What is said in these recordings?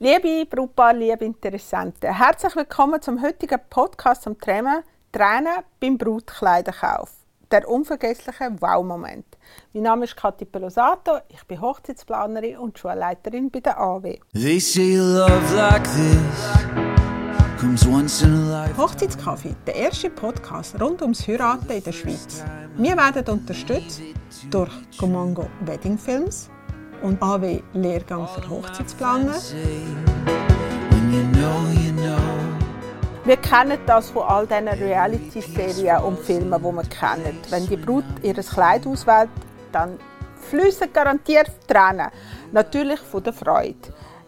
Liebe Brautpaar, liebe Interessenten, herzlich willkommen zum heutigen Podcast zum Thema Tränen beim Brautkleiderkauf. Der unvergessliche Wow-Moment. Mein Name ist Kathi Pelosato, ich bin Hochzeitsplanerin und Schulleiterin bei der AW. They say love like this. Hochzeitskaffee, der erste Podcast rund ums Heiraten in der Schweiz. Wir werden unterstützt durch Gomongo Wedding Films und AW Lehrgang für Hochzeitsplaner. Wir kennen das von all diesen Reality-Serien und Filmen, die wir kennen. Wenn die Brut ihr Kleid auswählt, dann fließen garantiert Tränen. Natürlich von der Freude.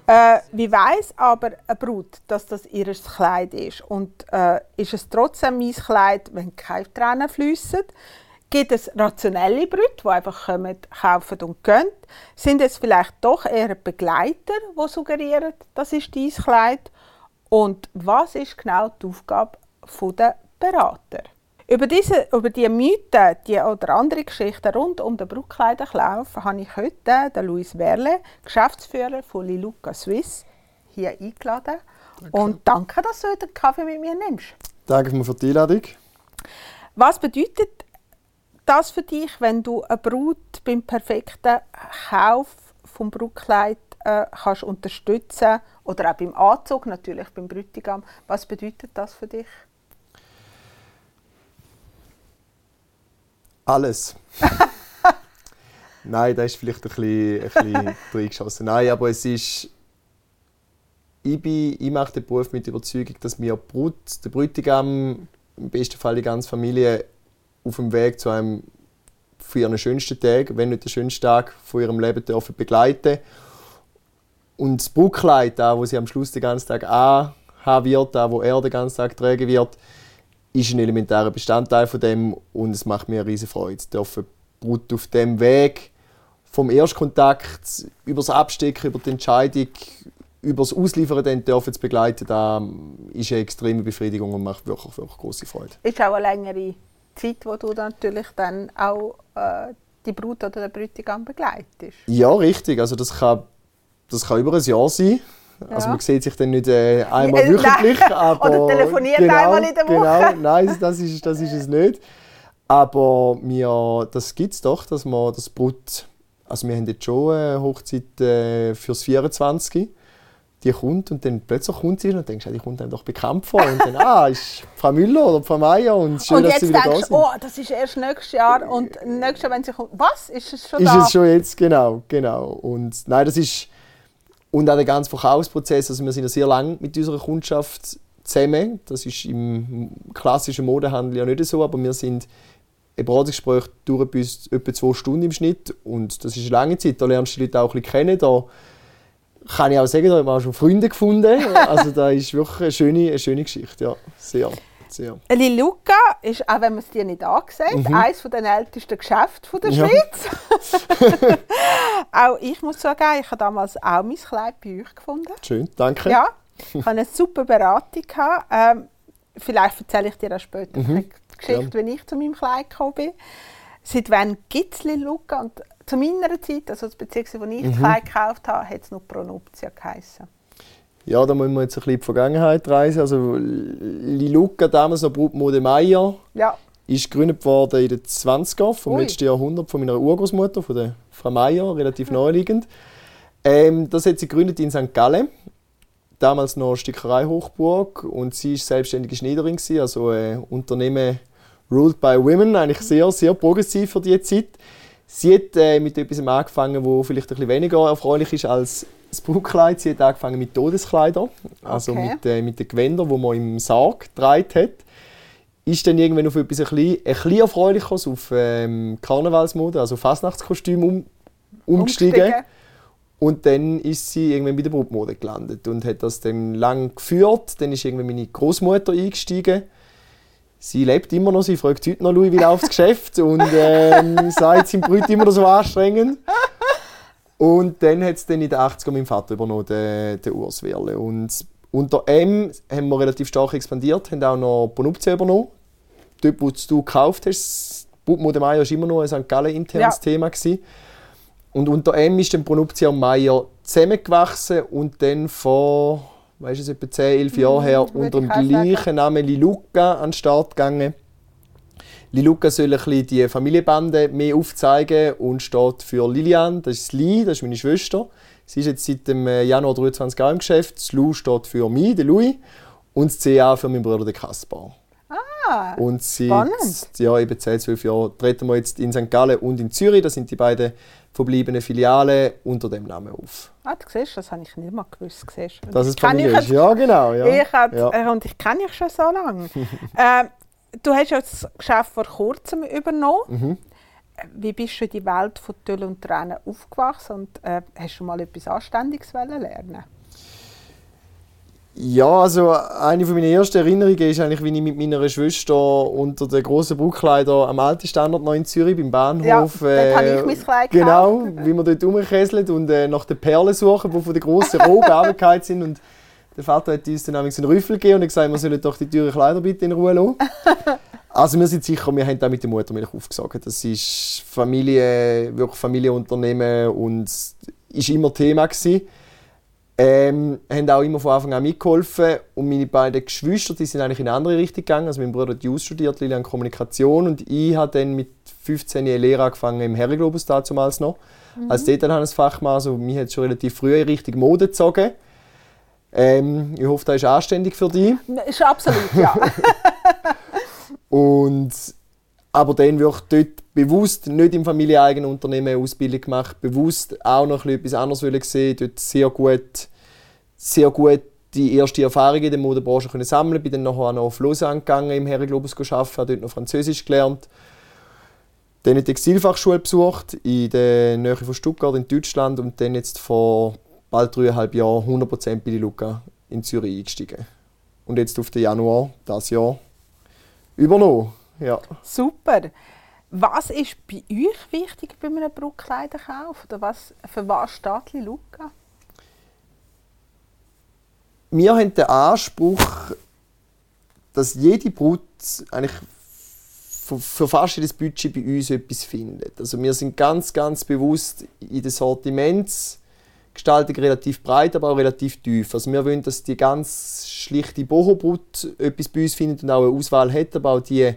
Äh, wie weiß aber eine Brut, dass das ihr Kleid ist? Und äh, ist es trotzdem mein Kleid, wenn keine Tränen fließen? Gibt es rationelle Brüder, die einfach kommen, kaufen und gehen? Sind es vielleicht doch eher Begleiter, die suggerieren, das ist dein Kleid? Und was ist genau die Aufgabe der Berater? Über diese, über die Mythen die oder andere Geschichten rund um den Brautkleiderkauf habe ich heute den Luis Werle, Geschäftsführer von Liluca Swiss, hier eingeladen. Und danke, dass du heute einen Kaffee mit mir nimmst. Danke für die Einladung. Was bedeutet das für dich, wenn du eine Brut beim perfekten Kauf vom Brautkleid äh, kannst unterstützen oder auch beim Anzug natürlich beim Bräutigam? Was bedeutet das für dich? Alles. Nein, das ist vielleicht ein bisschen, ein bisschen reingeschossen. Nein, aber es ist. Ich, bin, ich mache den Beruf mit der Überzeugung, dass die Brut, der Bräutigam, im besten Fall die ganze Familie, auf dem Weg zu einem für ihren schönsten Tag, wenn nicht der schönste Tag von ihrem Leben dürfen begleiten. Und das Brautkleid, da, wo sie am Schluss den ganzen Tag anhaben wird, da, wo er den ganzen Tag tragen wird, ist ein elementarer Bestandteil von dem und es macht mir eine riesige Freude. Dürfen Brut auf dem Weg vom Erstkontakt über das Abstecken, über die Entscheidung, über das Ausliefern dann dürfen zu begleiten, da ist eine extreme Befriedigung und macht wirklich, wirklich große Freude. Ist auch eine längere Zeit, wo du dann natürlich dann auch äh, die Brut oder den Bräutigam begleitest. Ja, richtig. Also das kann, das kann über ein Jahr sein. Also Ja. man sieht sich dann nicht äh, einmal Äh, wöchentlich, aber Oder telefoniert genau, einmal in der Woche. Genau, nein, das ist, das ist es nicht. Aber wir, das gibt es doch, dass man das Brut, also wir haben jetzt schon eine Hochzeit äh, fürs 24. Die kommt und dann plötzlich kommt sie und denkst, ja, die kommt einem doch bekannt vor. Und dann, ah, ist Frau Müller oder Frau Meier und schön, und dass jetzt sie wieder da denkst sind. du, oh, das ist erst nächstes Jahr und nächstes Jahr, wenn sie kommt, was, ist es schon ist da? es schon jetzt, genau, genau. Und nein, das ist und auch der ganze Verkaufsprozess. Also wir sind ja sehr lange mit unserer Kundschaft zusammen. Das ist im klassischen Modehandel ja nicht so, aber wir sind ein Beratungsgespräch dauert bei uns etwa zwei Stunden im Schnitt und das ist eine lange Zeit. Da lernst du die Leute auch ein bisschen kennen. Da kann ich auch sagen, da haben wir auch schon Freunde gefunden. Also da ist wirklich eine schöne, eine schöne Geschichte, ja, sehr, sehr. Lili Luca ist, auch wenn man es dir nicht ansieht, eines der ältesten Geschäfte der Mhm. Ja. Schweiz. auch ich muss sagen, ich habe damals auch mein Kleid bei euch gefunden. Schön, danke. Ja, ich hatte eine super Beratung. gehabt. Ähm, vielleicht erzähle ich dir auch später Mhm. die Geschichte, wenn ich zu meinem Kleid gekommen bin. Seit wann gibt es Lil Luca? Und zu meiner Zeit, also beziehungsweise als ich Mhm. Kleid gekauft habe, hat es noch Pronuptia geheißen. Ja, da müssen wir jetzt ein bisschen in die Vergangenheit reisen. Also Liluca, damals noch Brutmode Meier, Ja, ist gegründet worden in den 20er vom Ui. letzten Jahrhundert von meiner Urgroßmutter, von der Frau Meier, relativ naheliegend. Ähm, das hat sie gegründet in St. Gallen. Damals noch Stickerei Hochburg und sie ist selbstständige Schneiderin gewesen, also ein Unternehmen ruled by women, eigentlich sehr sehr progressiv für die Zeit. Sie hat äh, mit etwas angefangen, wo vielleicht ein bisschen weniger erfreulich ist als das Brautkleid. Sie hat angefangen mit Todeskleidern, also Okay. mit, äh, mit den Gewändern, die man im Sarg getragen hat ist dann irgendwann auf etwas ein bisschen, ein bisschen erfreulicheres, auf ähm, Karnevalsmode, also Fastnachtskostüm um, umgestiegen. umgestiegen. Und dann ist sie irgendwann bei der Brutmode gelandet und hat das dann lang geführt. Dann ist irgendwann meine Großmutter eingestiegen. Sie lebt immer noch, sie fragt heute noch, Louis, wie läuft das Geschäft? Und ähm, sagt, sein Brüt immer noch so anstrengend. Und dann hat es in den 80ern mein Vater übernommen, den, den Urs Werle. Und unter ihm haben wir relativ stark expandiert, haben auch noch Bonuptia übernommen. Dort, wo du gekauft hast, Brutmode Meier war immer noch ein St. Gallen internes Ja. Thema. Gewesen. und unter M ist dann Pronuptia und Meier zusammengewachsen und dann vor, weißt du, etwa 10, 11 Jahren her würde unter dem sagen. gleichen Namen Liluca an den Start gegangen. Liluca soll ein bisschen die Familienbande mehr aufzeigen und steht für Lilian, das ist Li, das ist meine Schwester. Sie ist jetzt seit dem äh, Januar 23 Jahre im Geschäft. Das Lu steht für mich, den Louis, und das CA für meinen Bruder, den Kaspar. Ah, Und seit Spannend. ja, eben 10, 12 Jahren treten wir jetzt in St. Gallen und in Zürich. Das sind die beiden verbliebenen Filialen unter dem Namen auf. ah, du siehst, das habe ich nicht mal gewusst. Siehst. Dass ich es Familie ist. Ja, genau. Ja. Ich hat, ja. äh, und ich kenne dich schon so lange. ähm, du hast ja das Geschäft vor kurzem übernommen. Mhm. Äh, Wie bist du in die Welt von Tüll und Tränen aufgewachsen und äh, hast du mal etwas Anständiges lernen? Ja, also eine von meiner ersten Erinnerungen ist eigentlich, wie ich mit meiner Schwester unter den grossen Bruckleider am alten Standort noch in Zürich beim Bahnhof. äh, Ja, dort habe ich mein Kleid Genau, wie wir dort rumkesselt und äh, nach den Perlen suchen, die von den grossen Rogen runtergefallen sind. Und der Vater hat uns dann nämlich einen Rüffel gegeben und gesagt, wir sollen doch die teuren Kleider bitte in Ruhe lassen. Also wir sind sicher, wir haben da mit der Muttermilch aufgesagt. Das ist Familie, wirklich Familienunternehmen und ist immer Thema gewesen. Ähm, haben auch immer von Anfang an mitgeholfen. Und meine beiden Geschwister die sind eigentlich in eine andere Richtung gegangen. Also mein Bruder hat Jus studiert, Lilian Kommunikation. Und ich habe dann mit 15 Jahren Lehre angefangen im Herrenglobus damals noch. Als Detailhandelsfachmann. Also mich hat schon relativ früh in Richtung Mode gezogen. Ähm, ich hoffe, das ist anständig für dich. Ist absolut, ja. Und aber dann wirklich dort bewusst nicht im familieneigenen Unternehmen eine Ausbildung gemacht, bewusst auch noch etwas anderes wollen sehen, dort sehr gut, sehr gut die erste Erfahrung in der Modebranche können sammeln, bin dann nachher noch auf Lausanne gegangen, im Herrenglobus gearbeitet, habe dort noch Französisch gelernt. Dann eine Textilfachschule besucht, in der Nähe von Stuttgart in Deutschland und dann jetzt vor bald dreieinhalb Jahren 100% bei Luca in Zürich eingestiegen. Und jetzt auf den Januar dieses Jahr übernommen. Ja. Super. Was ist bei euch wichtig bei einem Brautkleiderkauf? Oder was, für was steht Luca? Wir haben den Anspruch, dass jede Brut eigentlich für, für fast jedes Budget bei uns etwas findet. Also wir sind ganz, ganz bewusst in der Sortimentsgestaltung relativ breit, aber auch relativ tief. Also wir wollen, dass die ganz schlichte Boho-Brut etwas bei uns findet und auch eine Auswahl hat, aber auch die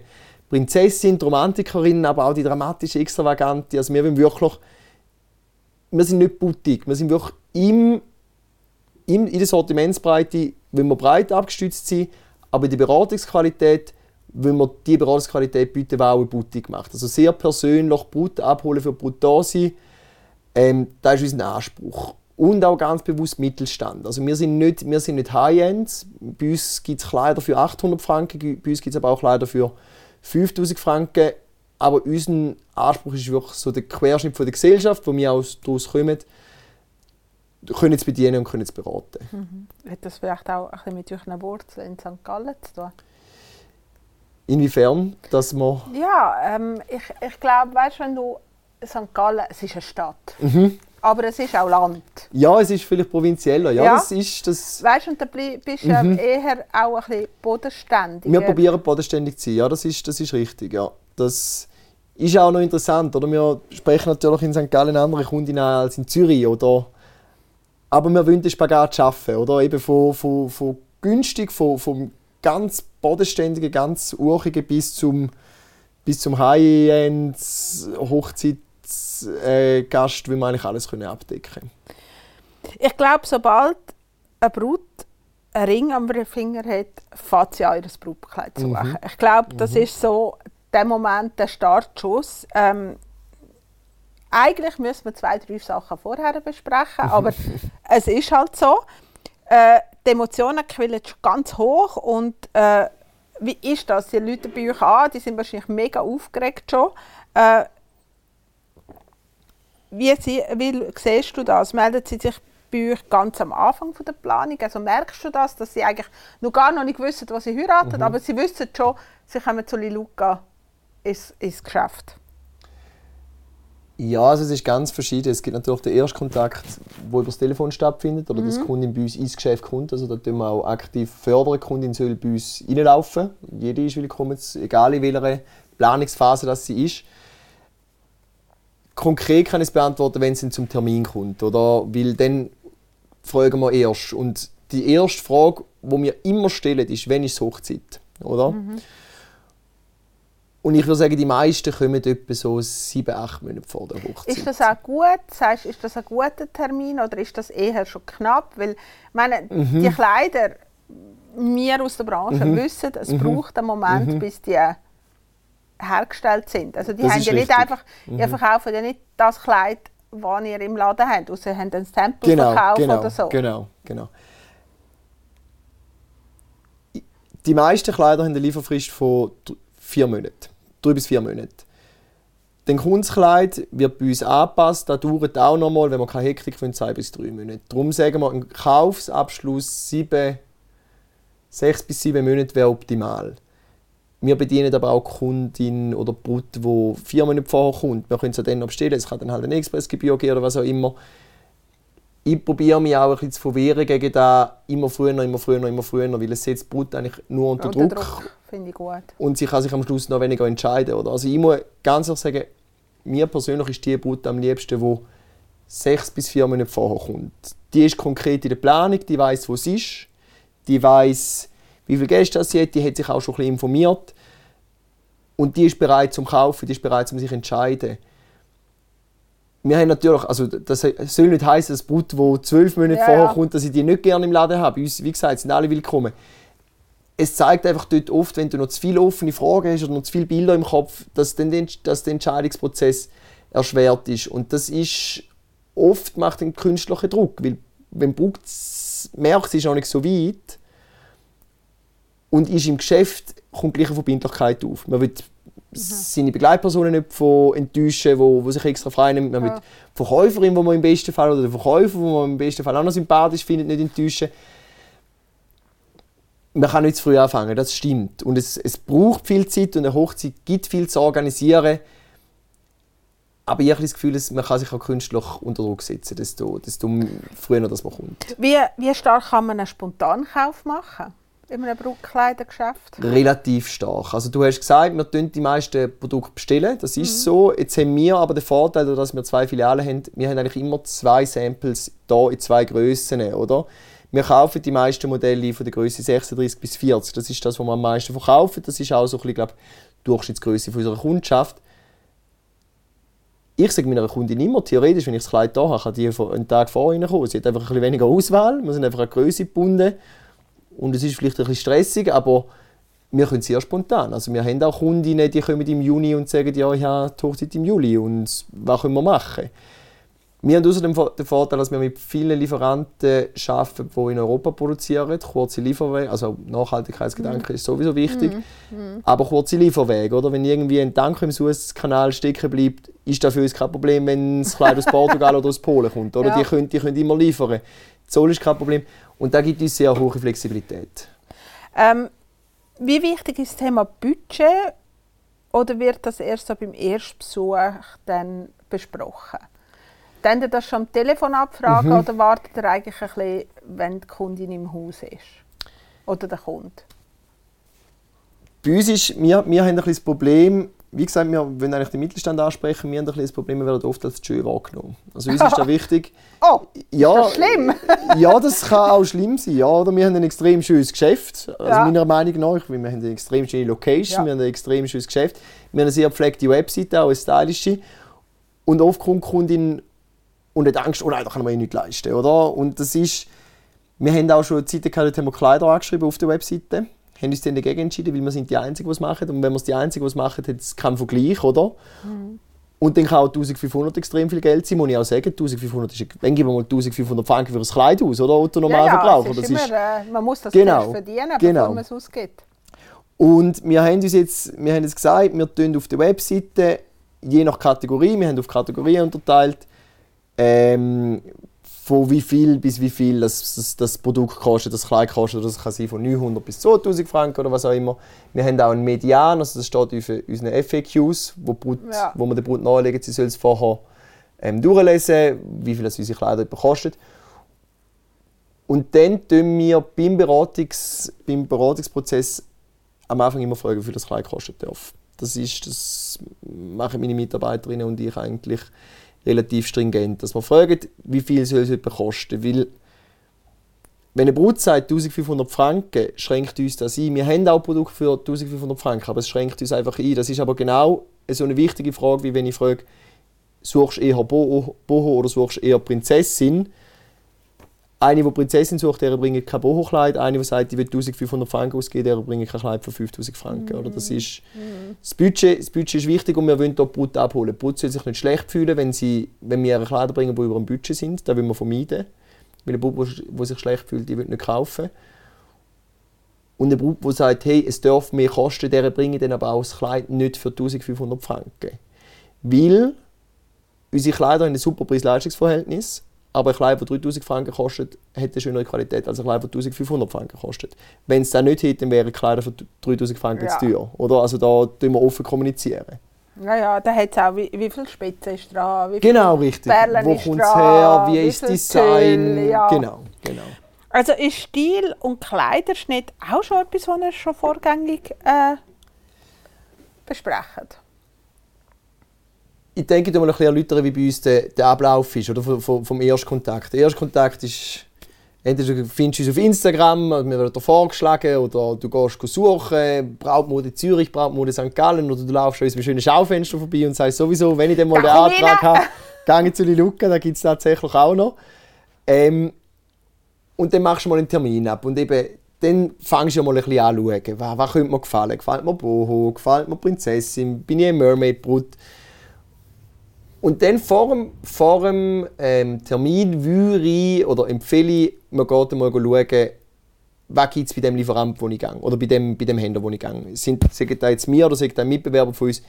Prinzessin, die Romantikerin, aber auch die dramatische, extravagante. Also wir wirklich, wir sind nicht boutique, wir sind wirklich im in, in der Sortimentsbreite wollen wir breit abgestützt sein, aber der Beratungsqualität wollen wir die Beratungsqualität bieten, die auch eine Boutique macht. Also sehr persönlich, Brut abholen für Brut da sein, ähm, das ist unser Anspruch. Und auch ganz bewusst Mittelstand. Also wir sind nicht, wir sind nicht High-End. Bei uns gibt es Kleider für 800 Franken, bei uns gibt es aber auch Kleider für 5000 Franken. Aber unser Anspruch ist wirklich so der Querschnitt von der Gesellschaft, wo wir aus- daraus kommen, können es bedienen und können es beraten. Hat das vielleicht auch ein bisschen mit euren Wurzeln in St. Gallen zu tun? Inwiefern, dass man Ja, ähm, ich, ich glaube, weißt, wenn du St. Gallen, es ist eine Stadt, Mhm. Aber es ist auch Land. ja, es ist vielleicht provinzieller, ja, Ja. das ist das. Weißt, und da bist du ähm, eher auch ein bisschen bodenständig. Mhm. Wir probieren bodenständig zu sein, ja, das ist, das ist richtig, ja. Das ist auch noch interessant, oder? Wir sprechen natürlich in St. Gallen andere Kunden als in Zürich, oder? Aber wir wollen den Spagat schaffen, oder? Eben von, von, von günstig, von, vom ganz bodenständigen, ganz urchigen bis zum, bis zum High-End Hochzeitsgast, äh, Gast, will man eigentlich alles können abdecken. Ich glaube, sobald eine Brut einen Ring am Finger hat, fängt sie an, ihr Brutkleid zu suchen. Ich glaube, das ist so der Moment, der Startschuss. Ähm, eigentlich müssen wir zwei, drei Sachen vorher besprechen, aber es ist halt so. Äh, die Emotionen quillen schon ganz hoch und äh, wie ist das? Die Leute bei euch an, die sind wahrscheinlich mega aufgeregt schon. Äh, wie, sie, wie siehst du das? Melden sie sich bei euch ganz am Anfang von der Planung? Also merkst du das, dass sie eigentlich noch gar noch nicht wissen, was sie heiraten, aber sie wissen schon, sie kommen zu Liluca ins, ins Geschäft? Ja, also es ist ganz verschieden. Es gibt natürlich den Erstkontakt, der über das Telefon stattfindet oder dass die Kundin bei uns ins Geschäft kommt. Also da tun wir auch aktiv fördern. Die Kundin soll bei uns reinlaufen. Jede ist willkommen, egal in welcher Planungsphase das sie ist. Konkret kann ich es beantworten, wenn es zum Termin kommt, oder? Weil dann fragen wir erst. Und die erste Frage, die wir immer stellen, ist, wann ist Hochzeit, oder? Mhm. Und ich würde sagen, die meisten kommen etwa so sieben, acht Monate vor der Hochzeit. Ist das auch gut? Sagst, ist das ein guter Termin oder ist das eher schon knapp? Weil, ich meine, Mhm. die Kleider, wir aus der Branche wissen, es Mhm. braucht einen Moment, bis die hergestellt sind. Also die Das haben ja nicht richtig. Mhm. einfach, die verkaufen ja nicht das Kleid, das ihr im Laden habt, außer sie haben ein Sample Genau, verkauft genau, oder so. genau, genau. Die meisten Kleider haben eine Lieferfrist von vier Monaten. Drei bis vier Monate. Dann kommt das Kleid, wird bei uns angepasst. Das dauert auch noch mal, wenn wir keine Hektik wollen, zwei bis drei Monate. Darum sagen wir, ein Kaufsabschluss sieben, sechs bis sieben Monate wäre optimal. Wir bedienen aber auch Kundin oder Brut, die vier Monate vorher kommt. Wir können es ja dann bestellen. Es kann dann halt eine Expressgebühr geben oder was auch immer ich probiere mich auch ein bisschen zu verwehren gegen da immer früher, immer früher, immer früher, weil es setzt Brut eigentlich nur unter, Unter Druck, Druck finde ich gut. und sie kann sich am Schluss noch weniger entscheiden. Oder? Also ich muss ganz ehrlich sagen, mir persönlich ist die Brut am liebsten, die sechs bis vier Monate vorher kommt. Die ist konkret in der Planung, die weiß, wo sie ist, die weiß, wie viele Gäste sie hat, die hat sich auch schon ein bisschen informiert und die ist bereit zum Kaufen, die ist bereit, um sich zu entscheiden. Wir haben natürlich, also das soll nicht heißen, dass Brut, wo zwölf Monate Ja, vorher ja. kommt, dass ich die nicht gerne im Laden habe. Bei uns, wie gesagt, sind alle willkommen. Es zeigt einfach dort oft, wenn du noch zu viele offene Fragen hast oder noch zu viele Bilder im Kopf, dass, dann der, dass der Entscheidungsprozess erschwert ist. Und das ist oft macht einen künstlichen Druck, weil wenn Brut merkt, sie ist noch nicht so weit und ist im Geschäft, kommt gleich eine Verbindlichkeit auf. Man will seine Begleitpersonen nicht von enttäuschen, wo, wo sich extra frei nimmt. Man will Ja. die Verkäuferin, die man im besten Fall, oder den Verkäufer, den man im besten Fall auch noch sympathisch findet, nicht enttäuschen. Man kann nicht zu früh anfangen, das stimmt. Und es, es braucht viel Zeit und eine Hochzeit gibt viel zu organisieren. Aber ich habe das Gefühl, dass man kann sich auch künstlich unter Druck setzen, desto, desto früher das man kommt. Wie, wie stark kann man einen Spontankauf machen in einem Brautkleidergeschäft? Relativ stark. Also du hast gesagt, wir bestellen die meisten Produkte. bestellen. Das ist so. Jetzt haben wir aber den Vorteil, dass wir zwei Filialen haben, wir haben eigentlich immer zwei Samples da in zwei Grössen, oder? Wir kaufen die meisten Modelle von der Größe 36 bis 40. Das ist das, was wir am meisten verkaufen. Das ist auch so ein bisschen, glaube die Durchschnittsgröße unserer Kundschaft. Ich sage meiner Kundin immer, theoretisch, wenn ich das Kleid da habe, kann die einen Tag vorher reinkommen. Sie hat einfach ein bisschen weniger Auswahl. Wir sind einfach an die Größe gebunden. Und es ist vielleicht ein bisschen stressig, aber wir können sehr spontan. Also wir haben auch Kundinnen, die kommen im Juni und sagen, ja, ich habe die Hochzeit im Juli und was können wir machen? Wir haben außerdem den Vorteil, dass wir mit vielen Lieferanten arbeiten, die in Europa produzieren. Kurze Lieferwege, also Nachhaltigkeitsgedanke ist sowieso wichtig. Aber kurze Lieferwege, oder? Wenn irgendwie ein Tanker im Suezkanal stecken bleibt, ist das für uns kein Problem, wenn das Kleid aus Portugal oder aus Polen kommt. Oder? Ja. Die, können, die können immer liefern. Zoll ist kein Problem. Und da gibt uns sehr hohe Flexibilität. Ähm, wie wichtig ist das Thema Budget oder wird das erst so beim Erstbesuch dann besprochen? Dann ihr das schon am Telefon abfragen Mhm. oder wartet ihr eigentlich ein bisschen, wenn die Kundin im Haus ist? Oder der Kunde? Bei uns ist, wir, wir haben ein bisschen das Problem, wie gesagt, wir wollen eigentlich den Mittelstand ansprechen, wir haben ein bisschen das Problem, wir werden oft als schön wahrgenommen. Also uns ist da wichtig, Oh, ja, das schlimm? ja, das kann auch schlimm sein. Ja, oder wir haben ein extrem schönes Geschäft, also Ja. meiner Meinung nach, wir haben eine extrem schöne Location, Ja. wir haben ein extrem schönes Geschäft, wir haben eine sehr gepflegte Webseite, auch eine stylische. Und oft kommt Kundin und hat Angst, oh nein, da kann man eh nicht leisten, oder? Und das ist, wir haben auch schon eine Zeit gehabt, dort haben wir Kleider angeschrieben auf der Webseite, haben uns dann dagegen entschieden, weil wir sind die Einzigen, die es machen. Und wenn wir die Einzigen, es machen, hat es keinen Vergleich, oder? Und dann kann auch 1500 extrem viel Geld sein, muss ich auch sagen. 1500 ist, wenn geben wir mal 1500 Franken für ein Kleid aus, oder? Otto Normalverbraucher. es ist das immer, ist, äh, man muss das Genau, verdienen, genau. bevor man es ausgibt. Und wir haben uns jetzt, wir haben jetzt gesagt, wir tun auf der Webseite je nach Kategorie, wir haben auf Kategorien unterteilt, ähm, von wie viel bis wie viel das, das, das Produkt kostet, das Kleid kostet. Das kann sein von 900 bis 2000 Franken oder was auch immer. Wir haben auch einen Median, also das steht auf unseren FAQs, wo, Brut, Ja. wo wir der Brut nahelegen, sie soll es vorher ähm, durchlesen, wie viel das unsere Kleider kostet. Und dann tun wir beim, Beratungs, beim Beratungsprozess am Anfang immer fragen, wie viel das Kleid kosten darf. Das, ist, das machen meine Mitarbeiterinnen und ich eigentlich relativ stringent. Dass wir fragen, wie viel soll es etwa kosten. Weil, wenn eine Brut sagt 1500 Franken, schränkt uns das ein. Wir haben auch Produkte für 1500 Franken, aber es schränkt uns einfach ein. Das ist aber genau so eine wichtige Frage, wie wenn ich frage, suchst du eher Boho, Boho oder suchst du eher Prinzessin? Eine, die Prinzessin sucht, der bringt kein Boho-Kleid. Eine, die sagt, ich will 1500 Franken ausgeben, der bringt kein Kleid für 5000 Franken. Oder? Das, ist, das, Budget, das Budget ist wichtig und wir wollen hier die Brut abholen. Die Brut soll sich nicht schlecht fühlen, wenn, sie, wenn wir ihre Kleider bringen, die über dem Budget sind. Das wollen wir vermeiden. Weil eine Brut, die sich schlecht fühlt, die will nicht kaufen. Und eine Brut, die sagt, hey, es darf mehr kosten, der bringe dann aber auch das Kleid nicht für 1500 Franken. Weil unsere Kleider haben ein super Preis-Leistungs-Verhältnis, aber ein Kleid, das 3000 Franken kostet, hat eine schönere Qualität als ein Kleid, das 1500 Franken kostet. Wenn es das nicht hätte, dann wären Kleider für 3000 Franken Ja. zu teuer. Oder? Also da tun wir offen kommunizieren. Ja, ja, da hat es auch, wie, wie viel Spitze ist dran, wie viel Genau, richtig. Perlen Wo kommt es her? Wie wie ist das Design? Tüll, ja. Genau, genau. Also ist Stil und Kleiderschnitt auch schon etwas, was ihr schon vorgängig äh, besprecht? Ich denke, ich mal ein bisschen erläutern, wie bei uns der, der Ablauf ist, oder? Vom, vom, Erstkontakt. Der Erstkontakt ist, entweder du findest uns auf Instagram, mir wird dir vorgeschlagen, oder du gehst suchen, Brautmode Zürich, Brautmode St. Gallen, oder du laufst an unserem schönen Schaufenster vorbei und sagst sowieso, wenn ich dann mal den Antrag habe, gehe ich zu den Luca, da gibt es tatsächlich auch noch. Ähm, und dann machst du mal einen Termin ab und eben, dann fängst du mal ein bisschen an schauen, was, was könnte mir gefallen. Gefällt mir Boho, gefällt mir Prinzessin, bin ich ein Mermaid-Brut? Und dann vor dem, vor dem ähm, Termin würde ich oder empfehle ich, man geht einmal schauen, was gibt es bei dem Lieferanten, wo ich gehe, oder bei dem, bei dem Händler, wo ich gehe. Sind, sagen da jetzt mir oder sagen da Mitbewerber von uns,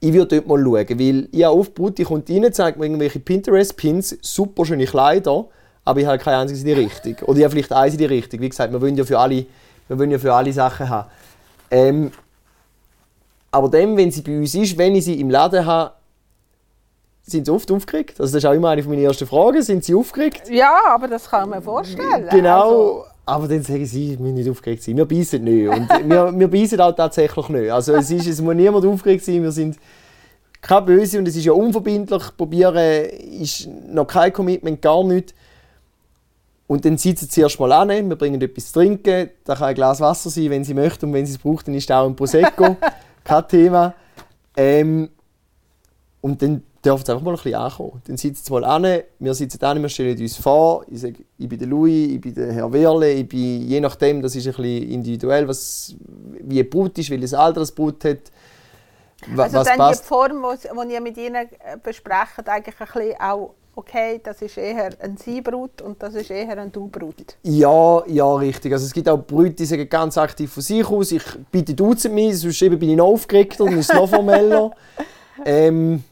ich würde dort mal schauen, weil ich habe oft ich komme rein, zeigt mir irgendwelche Pinterest-Pins, super schöne Kleider, aber ich habe keine einzige in die Richtung. Oder ich habe vielleicht eins in die Richtung. Wie gesagt, wir wollen ja für alle, wir wollen ja für alle Sachen haben. Ähm, aber dann, wenn sie bei uns ist, wenn ich sie im Laden habe, sind sie oft aufgeregt. Also das ist auch immer eine meiner ersten Fragen. Sind sie aufgeregt? Ja, aber das kann man vorstellen. Genau. Also, aber dann sagen sie, wir müssen nicht aufgeregt sein. Wir beißen nicht. Und wir, wir beißen auch tatsächlich nicht. Also es, ist, es muss niemand aufgeregt sein. Wir sind keine Böse und es ist ja unverbindlich. Probieren ist noch kein Commitment, gar nicht. Und dann sitzen sie erst mal an, wir bringen etwas zu trinken. Da kann ein Glas Wasser sein, wenn sie möchten. Und wenn sie es braucht, dann ist da auch ein Prosecco. kein Thema. Ähm, und dann dürfen sie einfach mal ein bisschen ankommen. Dann sitzen sie mal an, wir sitzen an, wir stellen uns vor. Ich sage, ich bin der Louis, ich bin der Herr Werle, ich bin, je nachdem, das ist ein bisschen individuell, was, wie ein Brut ist, welches Alter das Brut hat. also was dann passt. die Form, die ihr mit ihnen äh, besprecht, eigentlich ein bisschen auch, okay, das ist eher ein Sie-Brut und das ist eher ein Du-Brut. Ja, ja, richtig. Also es gibt auch Brüder, die sagen ganz aktiv von sich aus, ich bitte duzen mich, sonst eben bin ich noch aufgeregter und ist es noch formeller. ähm,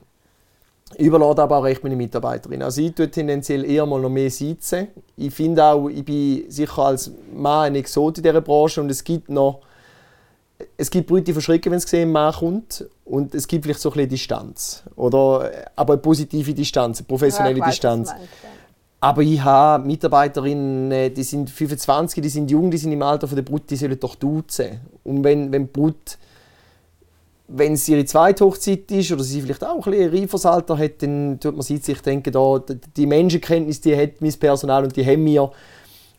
überlade aber auch recht meine Mitarbeiterin. Also ich tue tendenziell eher mal noch mehr sitzen. Ich finde auch, ich bin sicher als Mann ein Exot in dieser Branche und es gibt noch es gibt Brüder, die verschrecken, wenn sie sehen, ein Mann kommt. Und es gibt vielleicht so ein bisschen Distanz. Oder, aber eine positive Distanz, eine professionelle Ja, Distanz. Aber ich habe Mitarbeiterinnen, die sind 25, die sind jung, die sind im Alter von der Brut, die sollen doch duzen. Und wenn, wenn die Brut, wenn es ihre zweite Hochzeit ist oder sie vielleicht auch ein, bisschen ein reiferes Alter hat, dann tut man sich denken, da, die- Menschenkenntnis, die hat mein Personal und die haben wir.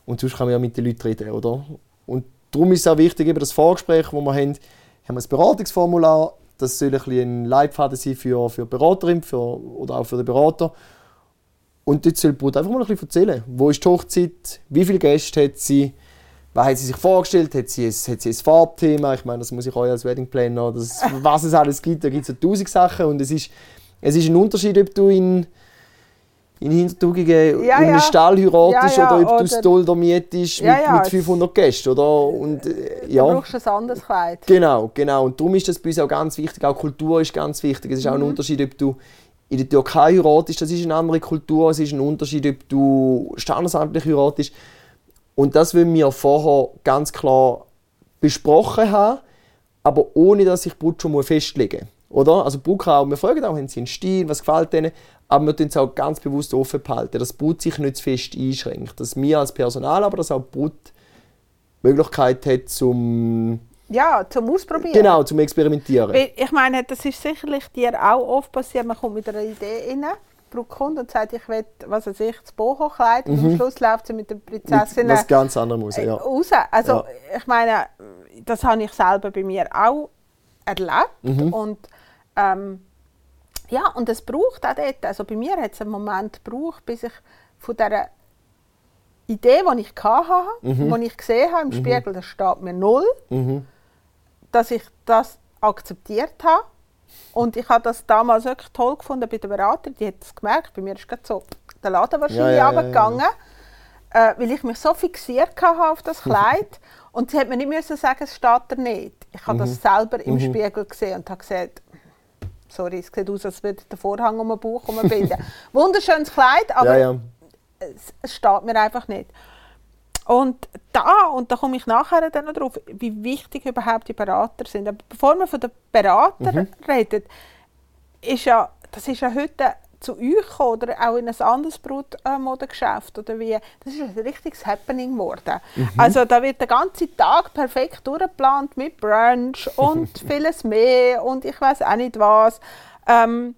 Und sonst kann man ja mit den Leuten reden, oder? Und darum ist es auch wichtig, eben das Vorgespräch, das wir haben, haben wir ein Beratungsformular, das soll ein, ein Leitfaden sein für, für die Beraterin für, oder auch für den Berater. Und dort soll die Brut einfach mal ein bisschen erzählen. Wo ist die Hochzeit? Wie viele Gäste hat sie? Was hat sie sich vorgestellt? Hat sie ein, hat sie ein Farbthema? Ich meine, das muss ich euch als Wedding Planner, das, was es alles gibt, da gibt es ja tausend Sachen. Und es ist, es ist ein Unterschied, ob du in, in Hintertugigen Ja, in einem ja. Stall heiratest Ja, ja, oder ob du oder- das Dolder mietest mit, mit es- 500 Gästen. Oder? Und, äh, Du ja. brauchst ein anderes Kleid. Genau, genau. Und darum ist das bei uns auch ganz wichtig. Auch Kultur ist ganz wichtig. Es ist auch ein Unterschied, ob du in der Türkei heiratest, das ist eine andere Kultur. Es ist ein Unterschied, ob du standesamtlich heiratest. Und das wollen wir vorher ganz klar besprochen haben, aber ohne dass ich Brut schon festlegen muss. Oder? Also Brut auch, wir fragen auch, haben sie einen Stil, was gefällt ihnen, aber wir tun es auch ganz bewusst offen behalten, dass Brut sich nicht zu fest einschränkt. Dass wir als Personal, aber dass auch Brut Möglichkeit hat, zum Ja, zum Ausprobieren. Genau, zum Experimentieren. Ich meine, das ist sicherlich dir auch oft passiert, man kommt mit einer Idee rein, Braucht kommt und sagt, ich will, was weiß ich, das Boho-Kleid und am Schluss läuft sie mit der Prinzessin Mhm. Mit was ganz anderem raus, äh, ja. raus. Also Ja. ich meine, das habe ich selber bei mir auch erlebt Mhm. und ähm, ja, und es braucht auch dort, also bei mir hat es einen Moment gebraucht, bis ich von dieser Idee, die ich hatte, Mhm. die ich gesehen habe im Spiegel, das steht mir null, dass ich das akzeptiert habe. Und ich habe das damals wirklich toll gefunden bei der Beraterin. Die hat es gemerkt. Bei mir ist gerade so der Laden wahrscheinlich Ja, ja, ja, runtergegangen, Äh, weil ich mich so fixiert hatte auf das Kleid. und sie hat mir nicht müssen sagen, es steht da nicht. Ich habe Mhm. das selber im Spiegel gesehen und habe gesagt, sorry, es sieht aus, als würde der Vorhang um den Bauch herumbinden. Wunderschönes Kleid, aber ja, ja. es steht mir einfach nicht. Und da, und da komme ich nachher dann noch drauf, wie wichtig überhaupt die Berater sind. Aber bevor wir von den Beratern reden, ist ja, das ist ja heute zu euch oder auch in ein anderes Brutmodengeschäft oder wie, das ist ein richtiges Happening geworden. Also da wird der ganze Tag perfekt durchgeplant mit Brunch und vieles mehr und ich weiß auch nicht was. Ähm,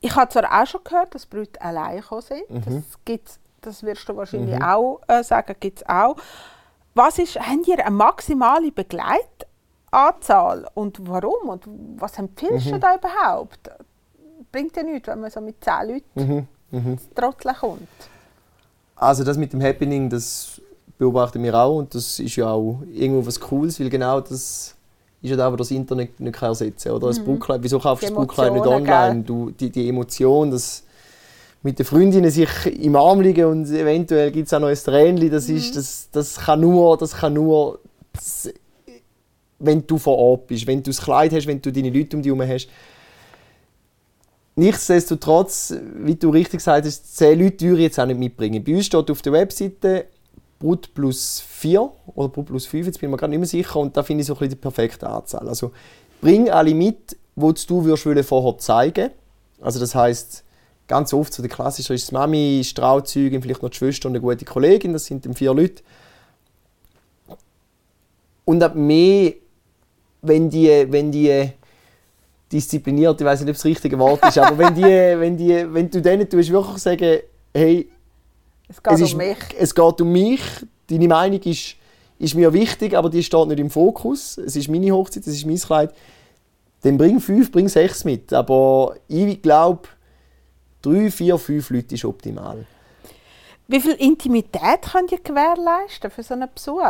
ich habe zwar auch schon gehört, dass Brüder allein gekommen sind. Das, gibt's, das wirst du wahrscheinlich auch äh, sagen, gibt es auch. Was ist, haben ihr eine maximale Begleitanzahl und warum? Und was empfiehlst du da überhaupt? Bringt ja nichts, wenn man so mit 10 Leuten ins Trotteln kommt. Also das mit dem Happening, das beobachten wir auch und das ist ja auch irgendwo was Cooles, weil genau das ist ja da, wo das Internet nicht kann ersetzen kann. Oder? Das Buchkleid, wieso kaufst du das Buchkleid nicht online? Du, die, die Emotion, das mit den Freundinnen sich im Arm liegen und eventuell gibt es auch noch ein Tränchen, das, ist, das, das kann nur, das kann nur das, wenn du vor Ort bist, wenn du das Kleid hast, wenn du deine Leute um dich herum hast. Nichtsdestotrotz, wie du richtig gesagt hast, 10 Leute würde ich jetzt auch nicht mitbringen. Bei uns steht auf der Webseite Brut plus 4 oder Brut plus 5, jetzt bin ich mir gerade nicht mehr sicher. Und da finde ich so ein bisschen die perfekte Anzahl. Also bring alle mit, die du würdest vorher zeigen Also das heißt ganz oft so der Klassiker ist die Mami, die Trauzeugin, vielleicht noch die Schwester und eine gute Kollegin, das sind dann vier Leute. Und ab mehr, wenn die, wenn die diszipliniert, ich weiß nicht, ob das richtige Wort ist, aber wenn, die, wenn, die, wenn du denen tust, wirklich sagen, hey, Es geht es, ist, um mich. es geht um mich, deine Meinung ist, ist mir wichtig, aber die steht nicht im Fokus, es ist meine Hochzeit, es ist mein Kleid, dann bring fünf, bring sechs mit, aber ich glaube, drei, vier, fünf Leute ist optimal. Wie viel Intimität könnt ihr gewährleisten für so einen Besuch?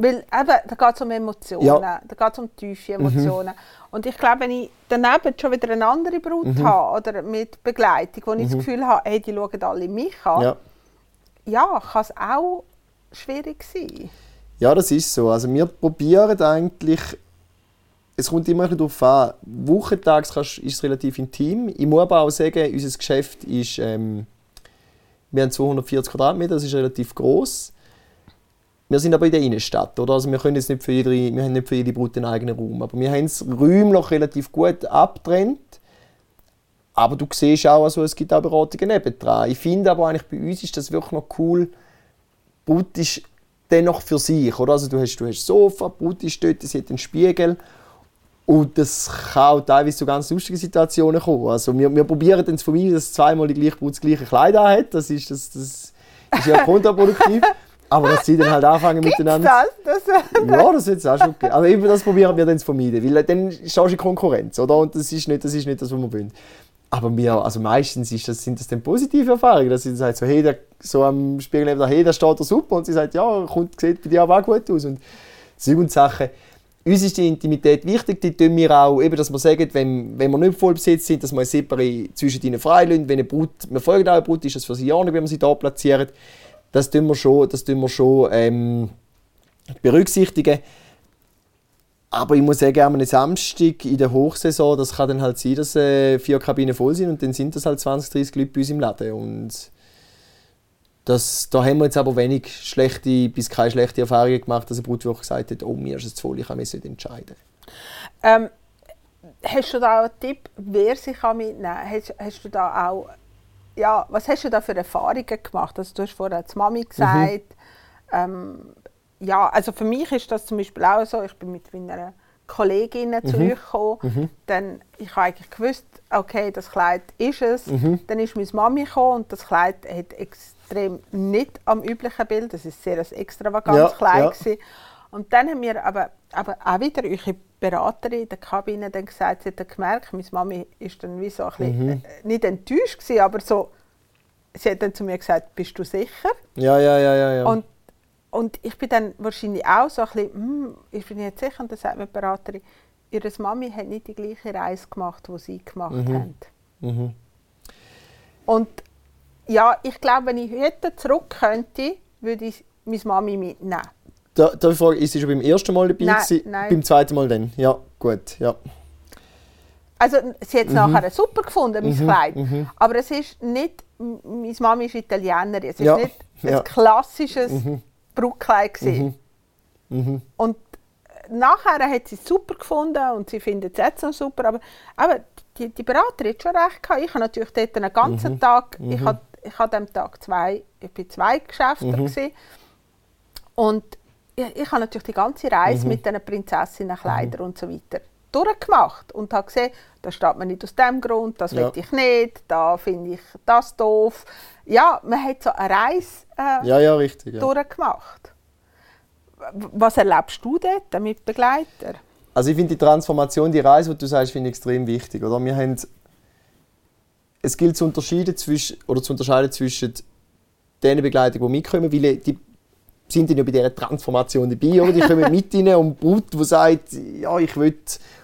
Weil eben, da geht es um Emotionen, Ja. Mhm. da geht es um tiefe Emotionen. Und ich glaube, wenn ich daneben schon wieder eine andere Brut Mhm. habe oder mit Begleitung, wo ich das Gefühl habe, hey, die schauen alle mich an, Ja. ja, kann es auch schwierig sein. Ja, das ist so. Also wir probieren eigentlich, es kommt immer ein darauf an, wochentags kannst- ist es relativ intim. Ich muss aber auch sagen, unser Geschäft ist, ähm, wir haben 240 Quadratmeter, das ist relativ groß. Wir sind aber in der Innenstadt, oder? Also wir, können jetzt nicht für jede, wir haben nicht für jede Brut einen eigenen Raum, aber wir haben es räumlich relativ gut abgetrennt. Aber du siehst auch, also, es gibt auch Beratungen nebendran. Ich finde aber eigentlich, bei uns ist das wirklich noch cool, Brut ist dennoch für sich. Oder? Also du hast, du hast Sofa, Brut ist dort, sie hat einen Spiegel. Und das kann auch teilweise zu ganz lustigen Situationen kommen. Also wir, wir probieren dann zu vermeiden, dass zweimal die gleiche Brut das gleiche Kleid anhat. Das ist, das, das ist ja kontraproduktiv. Aber dass sie dann halt anfangen Gibt's miteinander... das? das Ja, das wird es auch schon geben. Aber eben das probieren wir dann zu vermeiden, weil dann stehst du in Konkurrenz, oder? Und das ist nicht das, ist nicht das was wir wollen. Aber wir, also meistens ist das, sind das dann positive Erfahrungen, dass sie dann sagt, so, hey, der, so am Spiegel neben der, hey, da steht er super. Und sie sagt, ja, kommt, sieht bei dir aber auch gut aus. Und und Sachen. Uns ist die Intimität wichtig, die tun wir auch, eben, dass wir sagen, wenn, wenn wir nicht voll besetzt sind, dass wir Separé zwischen ihnen freilassen. Wenn eine Brut, wir folgen auch einer Brut, ist das für sie ja nicht, wenn wir sie da platzieren. Das tun wir schon, das tun wir schon ähm, berücksichtigen. Aber ich muss sagen, am Samstag in der Hochsaison, das kann dann halt sein, dass äh, vier Kabinen voll sind und dann sind das halt 20, 30 Leute bei uns im Laden. Und das, da haben wir jetzt aber wenig schlechte, bis keine schlechte Erfahrungen gemacht, dass eine Brut wirklich gesagt hat, oh, mir ist es zu voll, ich kann mich nicht entscheiden. Ähm, hast du da auch einen Tipp, wer sich kann mitnehmen kann? Hast, hast du da auch, ja, was hast du da für Erfahrungen gemacht? Also, du hast vorher die Mami gesagt, ähm, ja, also für mich ist das zum Beispiel auch so, ich bin mit meiner Kollegin zu Mhm. euch gekommen, dann ich habe eigentlich gewusst, okay, das Kleid ist es. Mhm. Dann ist meine Mami gekommen und das Kleid hat extrem nicht am üblichen Bild, das ist sehr ein extravagantes Ja, Kleid ja. Und dann haben wir aber, aber auch wieder eure Beraterin in der Kabine dann gesagt, sie hat gemerkt, meine Mami ist dann wie so ein bisschen, Mhm. äh, nicht enttäuscht gewesen, aber so, sie hat dann zu mir gesagt, bist du sicher? Ja, ja, ja, ja. ja. Und, und ich bin dann wahrscheinlich auch so ein bisschen, hm, ich bin nicht sicher. Und dann sagt mir die Beraterin, ihre Mami hat nicht die gleiche Reise gemacht, die sie gemacht haben. Mhm. Und ja, ich glaube, wenn ich heute zurück könnte, würde ich meine Mami mitnehmen. Da, darf ich fragen, ist sie schon beim ersten Mal dabei Nein, gewesen? nein. Beim zweiten Mal dann? Ja, gut, ja. Also sie hat es nachher super gefunden, mein Mhm, Kleid. mhm. Aber es ist nicht, meine Mami ist Italienerin, es ist Ja, nicht ja. ein klassisches Mhm. Brautkleid gewesen. Mhm. Und nachher hat sie es super gefunden und sie findet es jetzt noch super. Aber, aber die, die Beraterin hat schon recht gehabt. Ich habe natürlich dort einen ganzen Mhm. Tag, ich hatte ich hatte an dem Tag zwei, ich bin zwei Geschäfte Mhm. gewesen. und ich, ich habe natürlich die ganze Reise Mhm. mit diesen Prinzessinnenkleidern und so weiter durchgemacht und habe gesehen, da steht man nicht aus dem Grund, das Ja. will ich nicht, da finde ich das doof. Ja, man hat so eine Reise äh, Ja, ja, richtig. Ja. durchgemacht. Was erlebst du dort mit Begleitern? Also ich finde die Transformation, die Reise, die du sagst, finde ich extrem wichtig. Oder? Wir haben, es gilt zu unterscheiden zwischen, oder zu unterscheiden zwischen den Begleitern, die mitkommen, weil die sind dann ja bei dieser Transformation dabei, oder? Die kommen mit rein und Brut, die sagt, ja, ich will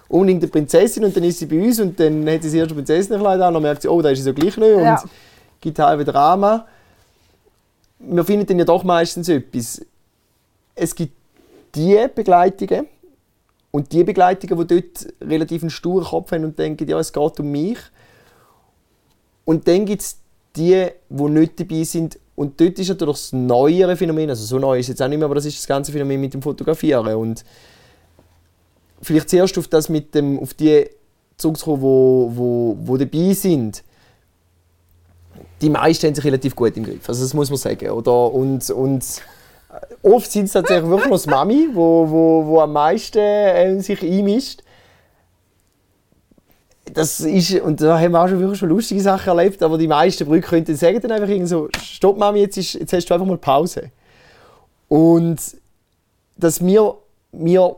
unbedingt eine Prinzessin und dann ist sie bei uns und dann hat sie das erste Prinzessinnenkleid an und dann merkt sie, oh, da ist sie so gleich nicht Ja. und gibt halbe Drama. Wir finden dann ja doch meistens etwas. Es gibt die Begleitungen, und die Begleitungen, die dort relativ einen sturen Kopf haben und denken, ja, es geht um mich. Und dann gibt es die, die nicht dabei sind. Und dort ist natürlich das neuere Phänomen, also so neu ist es jetzt auch nicht mehr, aber das ist das ganze Phänomen mit dem Fotografieren. Und vielleicht zuerst auf, das mit dem, auf die zurückzukommen, wo, wo, wo dabei sind. Die meisten haben sich relativ gut im Griff, also das muss man sagen. Oder? Und, und oft sind es tatsächlich wirklich noch die Mami, wo, wo, wo am meisten äh, sich einmischt. Das ist, und da haben wir auch schon wirklich schon lustige Sachen erlebt, aber die meisten Brüder könnten sagen dann einfach so, stopp Mami, jetzt, ist, jetzt hast du einfach mal Pause. Und dass wir, wir,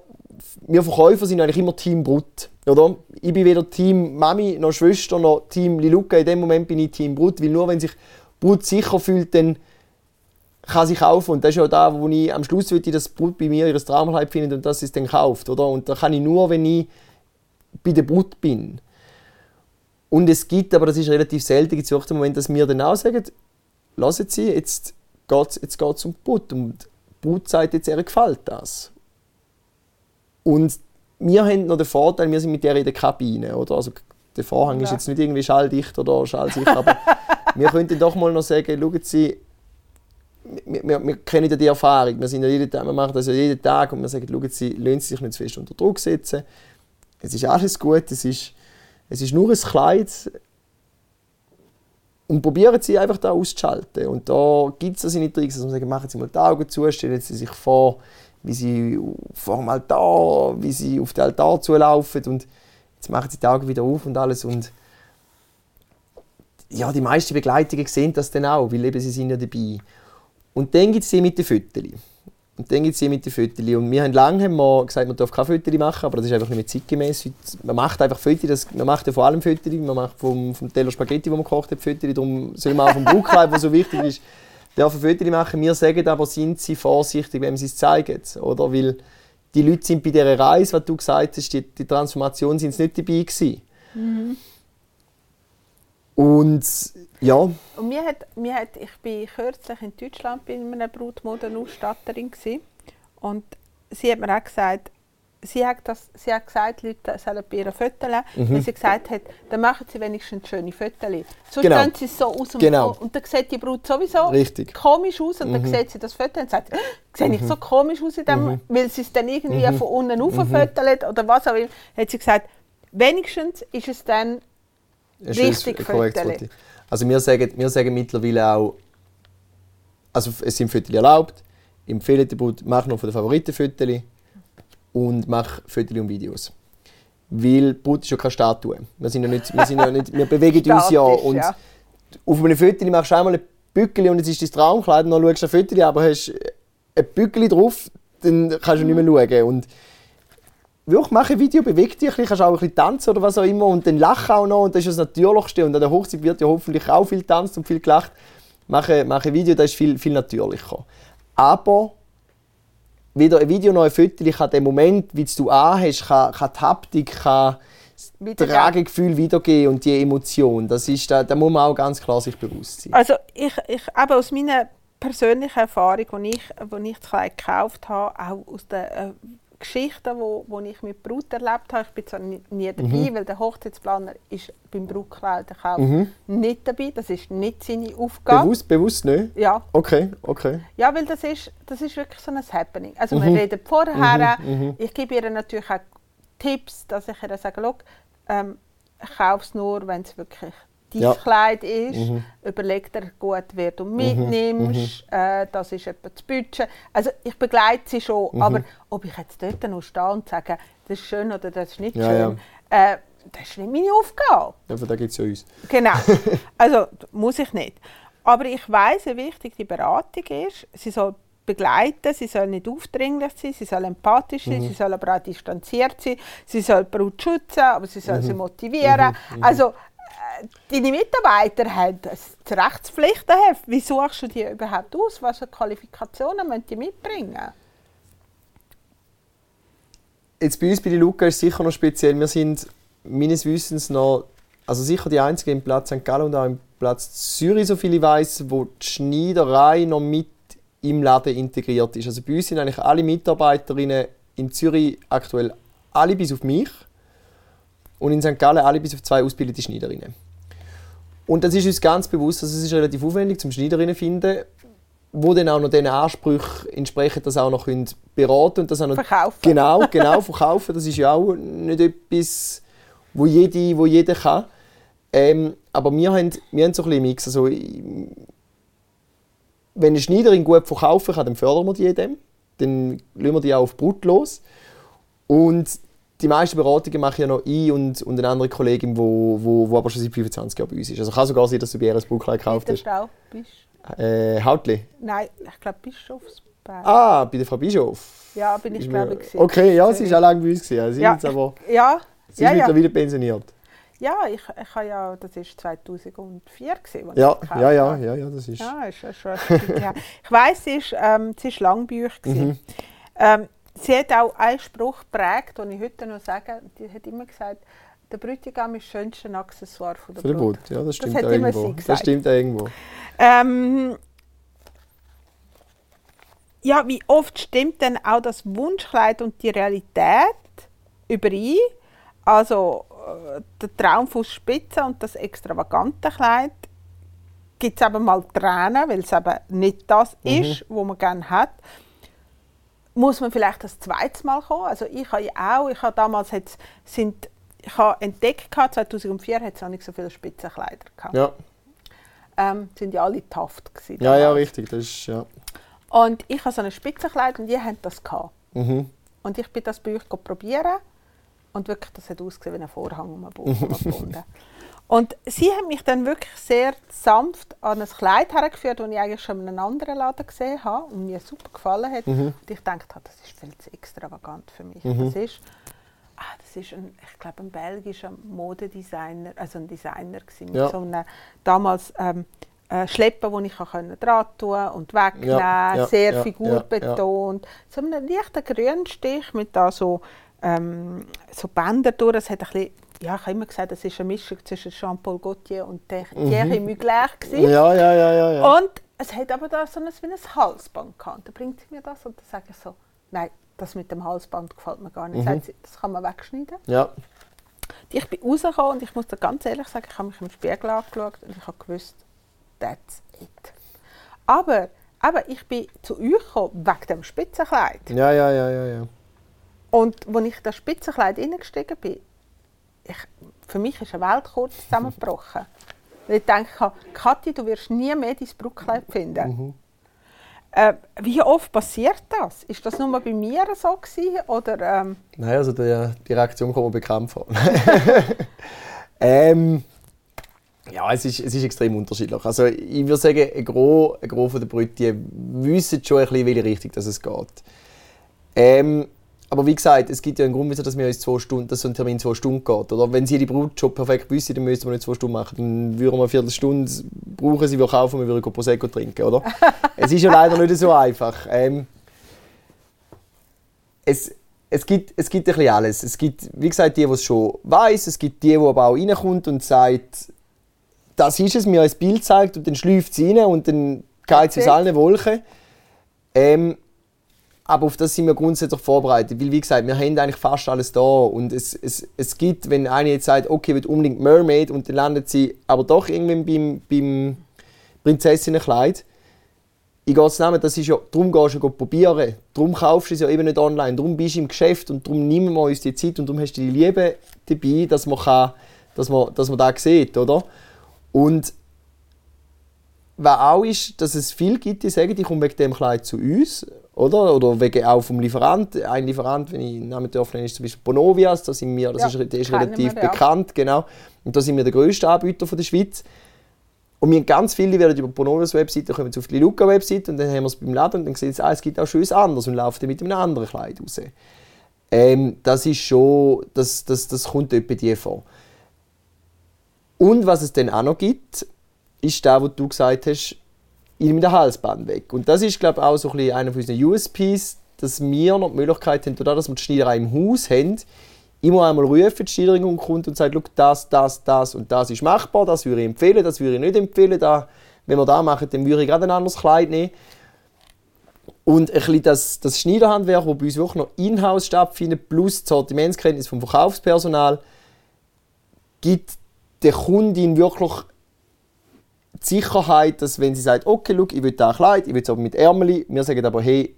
wir Verkäufer sind eigentlich immer Team Brut. Oder? Ich bin weder Team Mami noch Schwester noch Team Liluka. In dem Moment bin ich Team Brut, weil nur wenn sich Brut sicher fühlt, dann kann sie kaufen. Und das ist ja da, wo ich am Schluss will, dass Brut bei mir ihr Traumkleid findet und dass sie es dann kauft. Oder? Und da kann ich nur, wenn ich bei der Brut bin. Und es gibt, aber das ist relativ selten, gibt es wirklich den Moment, dass wir dann auch sagen, lassen Sie, jetzt geht es jetzt geht's um die Brut. Und die Brut sagt jetzt, ihr gefällt das. Und wir haben noch den Vorteil, wir sind mit der in der Kabine. Oder? Also, der Vorhang ist Ja. jetzt nicht irgendwie schalldicht oder schallsicher, aber wir könnten doch mal noch sagen, schauen Sie, wir, wir, wir kennen ja die Erfahrung, wir, sind ja jeden Tag, wir machen das ja jeden Tag und wir sagen, schauen Sie, lassen Sie sich nicht zu fest unter Druck setzen. Es ist alles gut, es ist, es ist nur ein Kleid. Und probieren Sie einfach da auszuschalten. Und da gibt es das in Tricks, dass man sagt, machen Sie mal die Augen zu, stellen Sie sich vor, wie Sie vor dem Altar, wie Sie auf den Altar zulaufen und jetzt machen Sie die Augen wieder auf und alles. Und ja, die meisten Begleitungen sehen das dann auch, weil eben sie sind ja dabei. Und dann gibt es die mit den Fötterchen. Und dann gibt es die mit den Fötterchen. Und wir haben lange wir gesagt, man darf keine Fötterchen machen, aber das ist einfach nicht mehr zeitgemäß. Man macht einfach Fötterchen, man macht ja vor allem Fötterchen, man macht vom, vom Teller Spaghetti, wo man gekocht hat, darum soll man auch vom Brautkleid, was so wichtig ist, dürfen Fötterchen machen. Wir sagen aber, sind sie vorsichtig, wenn sie es zeigen. Oder? Weil die Leute sind bei dieser Reise, was du gesagt hast, die, die Transformation sind nicht dabei gewesen. Und ja, Und mir hat, mir hat, ich bin kürzlich in Deutschland bei einer Brutmodenausstatterin und sie hat mir auch gesagt, sie hat, das, sie hat gesagt, die Leute sollen bei ihr Fotos Mhm. weil sie gesagt hat, dann machen sie wenigstens schöne Fotos. Sonst Genau. stehen sie so aus dem Genau. Und dann sieht die Brut sowieso Richtig. Mhm. komisch aus und dann sieht sie das Foto und sagt, sehe ich so komisch aus in dem, weil sie es dann irgendwie Mhm. von unten auffotolt oder was auch immer. Hat sie gesagt, wenigstens ist es dann Schönes, Richtig. Foto. Also wir sagen, wir sagen mittlerweile auch, also es sind Fotos erlaubt. der Brut, mach noch von den Favoritenfotos und mach Fotos und Videos. Weil Brut ist ja keine Statue. Wir, sind ja nicht, wir, sind ja nicht, wir bewegen uns ja. Statisch, Und ja. auf einem Foto machst du einmal ein Bückeli und es ist dein Traumkleid und dann schaust du ein Foto, aber hast ein Bückeli drauf, dann kannst du nicht mehr schauen. Und wirklich, mach ein Video, beweg dich ein bisschen, kannst auch ein bisschen tanzen oder was auch immer und dann lach auch noch und das ist das Natürlichste und an der Hochzeit wird ja hoffentlich auch viel tanzt und viel gelacht. Mach ein, mach ein Video, das ist viel, viel natürlicher. Aber weder ein Video noch ein Foto kann den Moment, wie du anhast, kann, kann die Haptik, kann das. Tragegefühl wiedergeben und die Emotion. Das ist, da, da muss man auch ganz klar sich bewusst sein. Also ich, ich eben aus meiner persönlichen Erfahrung, als ich, ich das Kleid gekauft habe, auch aus den äh, Geschichten, die wo, wo ich mit Brut erlebt habe, ich bin zwar nie, dabei, Mhm. weil der Hochzeitsplaner ist beim Brautkleiderkauf nicht dabei, das ist nicht seine Aufgabe. Bewusst, bewusst nicht? Ja, Okay, okay. ja, weil das ist, das ist wirklich so ein Happening. Also Mhm. wir reden vorher, ich gebe ihr natürlich auch Tipps, dass ich ihr sage, «Schau, ähm, kauf es nur, wenn es wirklich dein Ja. Mhm. Kleid ist. Überleg dir gut, wer du mitnimmst. Äh, das ist etwa das Budget. Also ich begleite sie schon, Mhm. aber ob ich jetzt dort noch stehe und sage, das ist schön oder das ist nicht Ja, schön, Äh, das ist nicht meine Aufgabe. Ja, von da gibt es ja uns. Genau. Also muss ich nicht. Aber ich weiß, wie wichtig die Beratung ist. Sie soll begleiten, sie soll nicht aufdringlich sein, sie soll empathisch sein, sie soll aber auch distanziert sein, sie soll die Brut schützen, aber sie soll sie motivieren. Also äh, deine Mitarbeiter haben das Rechtspflichtenheft. Wie suchst du die überhaupt aus? Was für Qualifikationen müssen die mitbringen? Jetzt bei uns bei der Luca ist es sicher noch speziell. Wir sind meines Wissens noch, also sicher die einzigen im Platz St. Gallen und auch im Platz Zürich, so viel ich weiß, wo die Schneiderei noch mit im Laden integriert ist. Also bei uns sind eigentlich alle Mitarbeiterinnen in Zürich aktuell alle bis auf mich und in St. Gallen alle bis auf zwei ausgebildete Schneiderinnen. Und das ist uns ganz bewusst, also es ist relativ aufwendig zum Schneiderinnen zu finden, wo dann auch noch diesen Ansprüchen entsprechend das auch noch können beraten und das auch noch Verkaufen. Genau, genau, verkaufen. Das ist ja auch nicht etwas, wo jede, wo jeder kann. Ähm, aber wir haben, wir haben so ein bisschen Mix. Also, wenn eine Schneiderin gut verkaufen kann, dann fördern wir die in dem. Dann lassen wir die auch auf Brut los. Und die meisten Beratungen mache ja noch ich und, und eine andere Kollegin, die wo, wo, wo aber schon seit 25 Jahren bei uns ist. Also kann sogar sein, dass du bei ihr ein Brautkleid gekauft hast. Bist Äh, Hautli. Nein, ich glaube Bischofsberg. Ah, bei der Frau Bischof. Ja, bin ich Ist glaube ich. Okay, ja, sie ist auch lange bei uns. gewesen. Sie, Ja, ist, jetzt aber, Ja, sie ja, ist ja. mittlerweile pensioniert. Ja, ich, ich habe ja, das war 2004, gewesen, Ja, ja, ja, ja, ja, das ist. Ja, ist ja schon. Ich weiss, sie ist, ähm, ist lang bei euch. Mhm. Ähm, sie hat auch einen Spruch geprägt, den ich heute noch sage. Die hat immer gesagt, der Bräutigam ist das schönste Accessoire von der Brut. Boot, ja, das stimmt immer irgendwo. sie Das stimmt irgendwo. Ähm, ja, wie oft stimmt denn auch das Wunschkleid und die Realität überein? Also äh, der Traum von Spitze und das extravagante Kleid gibt es eben mal Tränen, weil es eben nicht das ist, was man gerne hat. Muss man vielleicht das zweite Mal kommen? Also ich habe ja auch, ich habe damals jetzt, sind, ich habe entdeckt, gehabt, 2004 hat es noch nicht so viele Spitzenkleider gehabt. Ja, Ähm, sind ja alle taft gewesen. ja, ja, richtig. Das ist, ja. Und ich habe so ein Spitzenkleid und die haben das gehabt. Mhm. Und ich bin das bei euch probieren und wirklich, das hat ausgesehen wie ein Vorhang um den gefunden. Und sie haben mich dann wirklich sehr sanft an ein Kleid hergeführt, das ich eigentlich schon in einem anderen Laden gesehen habe und mir super gefallen hat. Und ich dachte, das ist viel zu extravagant für mich. Das ist, ah, das ist ein, ich glaube, ein belgischer Modedesigner, also ein Designer gewesen, mit Ja. so einem damals ähm, äh, Schleppen, wo ich kann dran tun und wegnehmen, Ja, ja, sehr figurbetont. So einen leichten Grünstich mit da so, ähm, so Bändern durch. Es hat ein bisschen, ja, ich habe immer gesagt, es ist eine Mischung zwischen Jean-Paul Gaultier und Thierry Thierry Mugler. Mhm. ja, ja, ja, ja. ja. Und es hat aber da so ein, wie ein Halsband gehabt. Da bringt sie mir das und dann sage ich so, nein, das mit dem Halsband gefällt mir gar nicht. Sagt sie, das kann man wegschneiden. ja. Ich bin rausgekommen und ich muss dir ganz ehrlich sagen, ich habe mich im Spiegel angeschaut und ich habe gewusst, that's it. Aber, aber ich bin zu euch gekommen wegen dem Spitzenkleid. Ja, ja, ja, ja, ja. Und als ich das Spitzenkleid reingestiegen bin, ich, für mich ist eine Welt kurz zusammengebrochen. Weil ich denke, Kathi, du wirst nie mehr dein Brautkleid finden. Äh, wie oft passiert das? Ist das nur bei mir so gewesen, oder? Ähm, Nein, also die, die Reaktion kommt mir bekannt vor. ähm, ja, es ist, es ist extrem unterschiedlich. Also ich würde sagen, ein Gros, ein Gros der Brüte wissen schon ein bisschen, welche Richtung das es geht. Ähm, aber wie gesagt, es gibt ja einen Grund, wieso dass wir uns zwei Stunden, dass so ein Termin zwei Stunden geht. Oder wenn sie die Brut schon perfekt wüsste, dann müssten wir nicht zwei Stunden machen. Dann würden wir eine Viertelstunde brauchen, sie wir kaufen, wir würden Prosecco trinken, oder? es ist ja leider nicht so einfach. Ähm, es, es, gibt, es gibt ein bisschen alles. Es gibt, wie gesagt, die, die es schon weiß, es gibt die, die aber auch reinkommt und sagt, das ist es, mir ein Bild zeigt und dann schläft sie rein und dann geht sie aus allen Wolken. Ähm, aber auf das sind wir grundsätzlich vorbereitet. Weil, wie gesagt, wir haben eigentlich fast alles da. Und es, es, es gibt, wenn eine jetzt sagt, okay, will unbedingt Mermaid und dann landet sie aber doch irgendwann beim, beim Prinzessinnenkleid. Ich gehe es nehmen, das ist ja, darum gehst du probieren. Darum kaufst du es ja eben nicht online. Darum bist du im Geschäft und darum nehmen wir uns die Zeit und darum hast du die Liebe dabei, dass man, kann, dass man, dass man das sieht, oder? Und was auch ist, dass es viele gibt, die sagen, die kommen wegen dem Kleid zu uns. Oder? Oder wegen auch vom Lieferant. Ein Lieferant, wenn ich Namen darf, ist zum Beispiel Bonovias. Da sind wir, das Ja, ist, der ist relativ bekannt. Genau. Und da sind wir der grösste Anbieter von der Schweiz. Und wir haben ganz viele, die werden über Bonovias Webseite, kommen sie auf die Luca Webseite und dann haben wir es beim Laden und dann sehen sie, ah, es gibt auch schönes anderes und laufen dann mit einem anderen Kleid raus. Ähm, das ist schon, das, das, das kommt etwa die vor. Und was es dann auch noch gibt, ist da, wo du gesagt hast, ich nehme den Halsband weg. Und das ist, glaube ich, auch so ein bisschen einer von unseren USPs, dass wir noch die Möglichkeit haben, dadurch, dass wir die Schneiderei im Haus haben, immer einmal rufen, die Schneiderin kommt und sagt, «Schau, das, das, das und das ist machbar, das würde ich empfehlen, das würde ich nicht empfehlen, da, wenn wir das machen, dann würde ich gerade ein anderes Kleid nehmen. Und ein bisschen das, das Schneiderhandwerk, das bei uns wirklich noch in-house stattfindet, plus die Sortimentskenntnis vom Verkaufspersonal, gibt der Kundin wirklich die Sicherheit, dass wenn sie sagt, okay, schau, ich will da Kleid, ich will es aber mit Ärmeli, wir sagen aber, hey,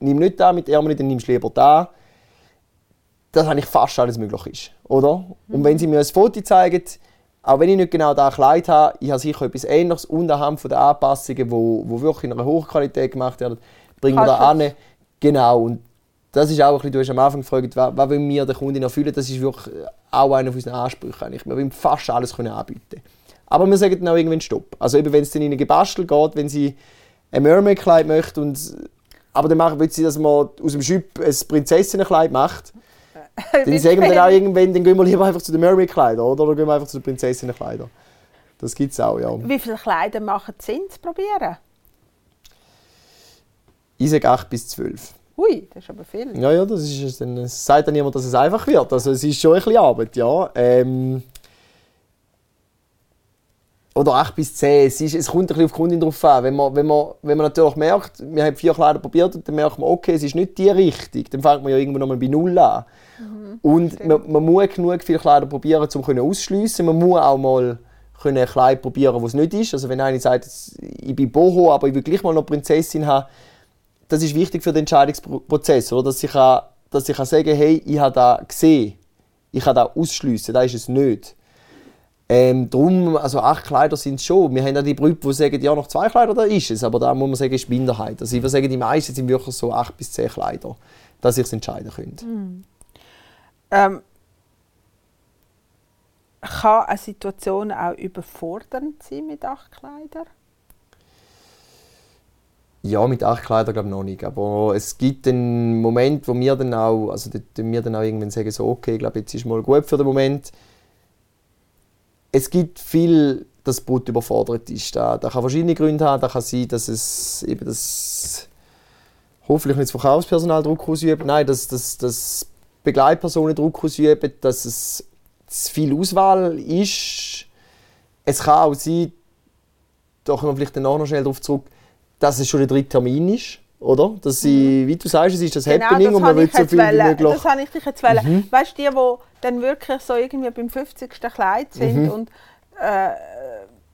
nimm nicht da mit Ärmeli, dann nimmst du lieber da. Dass eigentlich fast alles möglich ist, oder? Und wenn sie mir ein Foto zeigen, auch wenn ich nicht genau da Kleid habe, ich habe sicher etwas Ähnliches und anhand von den Anpassungen, wo, wo wirklich in einer Hochqualität gemacht werden, bringen wir da an. Genau. Und das ist auch ein bisschen, du hast am Anfang gefragt, was, was wollen wir der Kundin erfüllen, das ist wirklich auch einer unserer Ansprüche. Eigentlich. Wir wollen fast alles können anbieten. Aber wir sagen dann auch irgendwann Stopp. Also eben, wenn es dann in ein Gebastel geht, wenn sie ein Mermaid-Kleid möchte und aber dann machen, will sie, dass man aus dem Schüpp ein Prinzessinnenkleid macht, dann sagen wir dann auch irgendwann, dann gehen wir lieber einfach zu den Mermaid-Kleidern, oder? Oder gehen wir einfach zu den Prinzessinnenkleidern. Das gibt es auch, ja. Wie viele Kleider machen Sinn zu probieren? Ich sage 8 bis 12. Hui, das ist aber viel. Ja, ja, das ist es dann, es sagt dann niemand, dass es einfach wird. Also es ist schon ein bisschen Arbeit, ja. Ähm, oder 8 bis 10. Es, ist, es kommt ein bisschen auf die Kundin drauf an. Wenn man, wenn, man, wenn man natürlich merkt, wir haben vier Kleider probiert und dann merkt man, okay, es ist nicht die Richtung, dann fängt man ja irgendwo nochmal bei Null an. und man, man muss genug viele Kleider probieren, um können ausschliessen. Man muss auch mal können ein Kleid probieren, was es nicht ist. Also wenn einer sagt, ich bin Boho, aber ich will gleich mal noch Prinzessin haben, das ist wichtig für den Entscheidungsprozess, oder? Dass ich, kann, dass ich kann sagen hey, ich habe da gesehen, ich kann da ausschliessen, da ist es nicht. Ähm, drum, also acht Kleider sind es schon. Wir haben auch die Brüder, die sagen, ja, noch zwei Kleider, da ist es. Aber da muss man sagen, ist Minderheit. Also ich würde sagen, die meisten sind wirklich so acht bis zehn Kleider, dass ich es entscheiden könnte. Ähm, kann eine Situation auch überfordernd sein mit acht Kleidern? Ja, mit acht Kleidern glaube ich noch nicht. Aber es gibt einen Moment, wo wir dann auch, also wir dann auch irgendwann sagen, so, okay, ich glaube, jetzt ist mal gut für den Moment. Es gibt viel, dass das Brut überfordert ist. Da, da kann verschiedene Gründe haben. Da kann sein, dass es eben das hoffentlich nicht das Verkaufspersonal Druck ausübt. Nein, dass, dass, dass Begleitpersonen Druck ausüben, dass es zu viel Auswahl ist. Es kann auch sein, da kommen wir vielleicht noch schnell darauf zurück, dass es schon der dritte Termin ist. Oder? Dass sie, wie du sagst, es ist das Happening und man will so viel wie wollen. möglich. Das habe ich dich jetzt wollen. Weißt du, die, die dann wirklich so irgendwie beim 50. Kleid sind Mhm. und äh,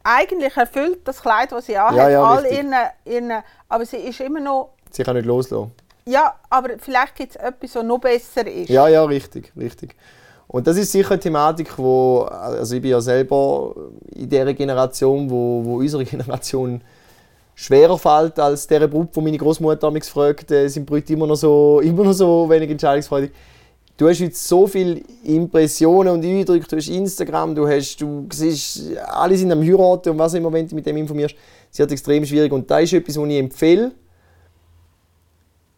eigentlich erfüllt das Kleid, das sie anhat, Ja, ja, all ihren, ihren, aber sie ist immer noch, Sie kann nicht loslassen. ja, aber vielleicht gibt es etwas, das noch besser ist. Ja, ja, richtig, richtig. Und das ist sicher eine Thematik, wo, also ich bin ja selber in der Generation, wo, wo unsere Generation schwerer fällt als der Brut, wo meine Großmutter damals fragt, äh, sind Brüder immer noch so, immer noch so wenig entscheidungsfreudig. Du hast jetzt so viele Impressionen und Eindrücke, du hast Instagram, du, hast, du siehst, alle sind am heiraten und was immer, wenn du mit dem informierst. Es wird extrem schwierig und da ist etwas, was ich empfehle.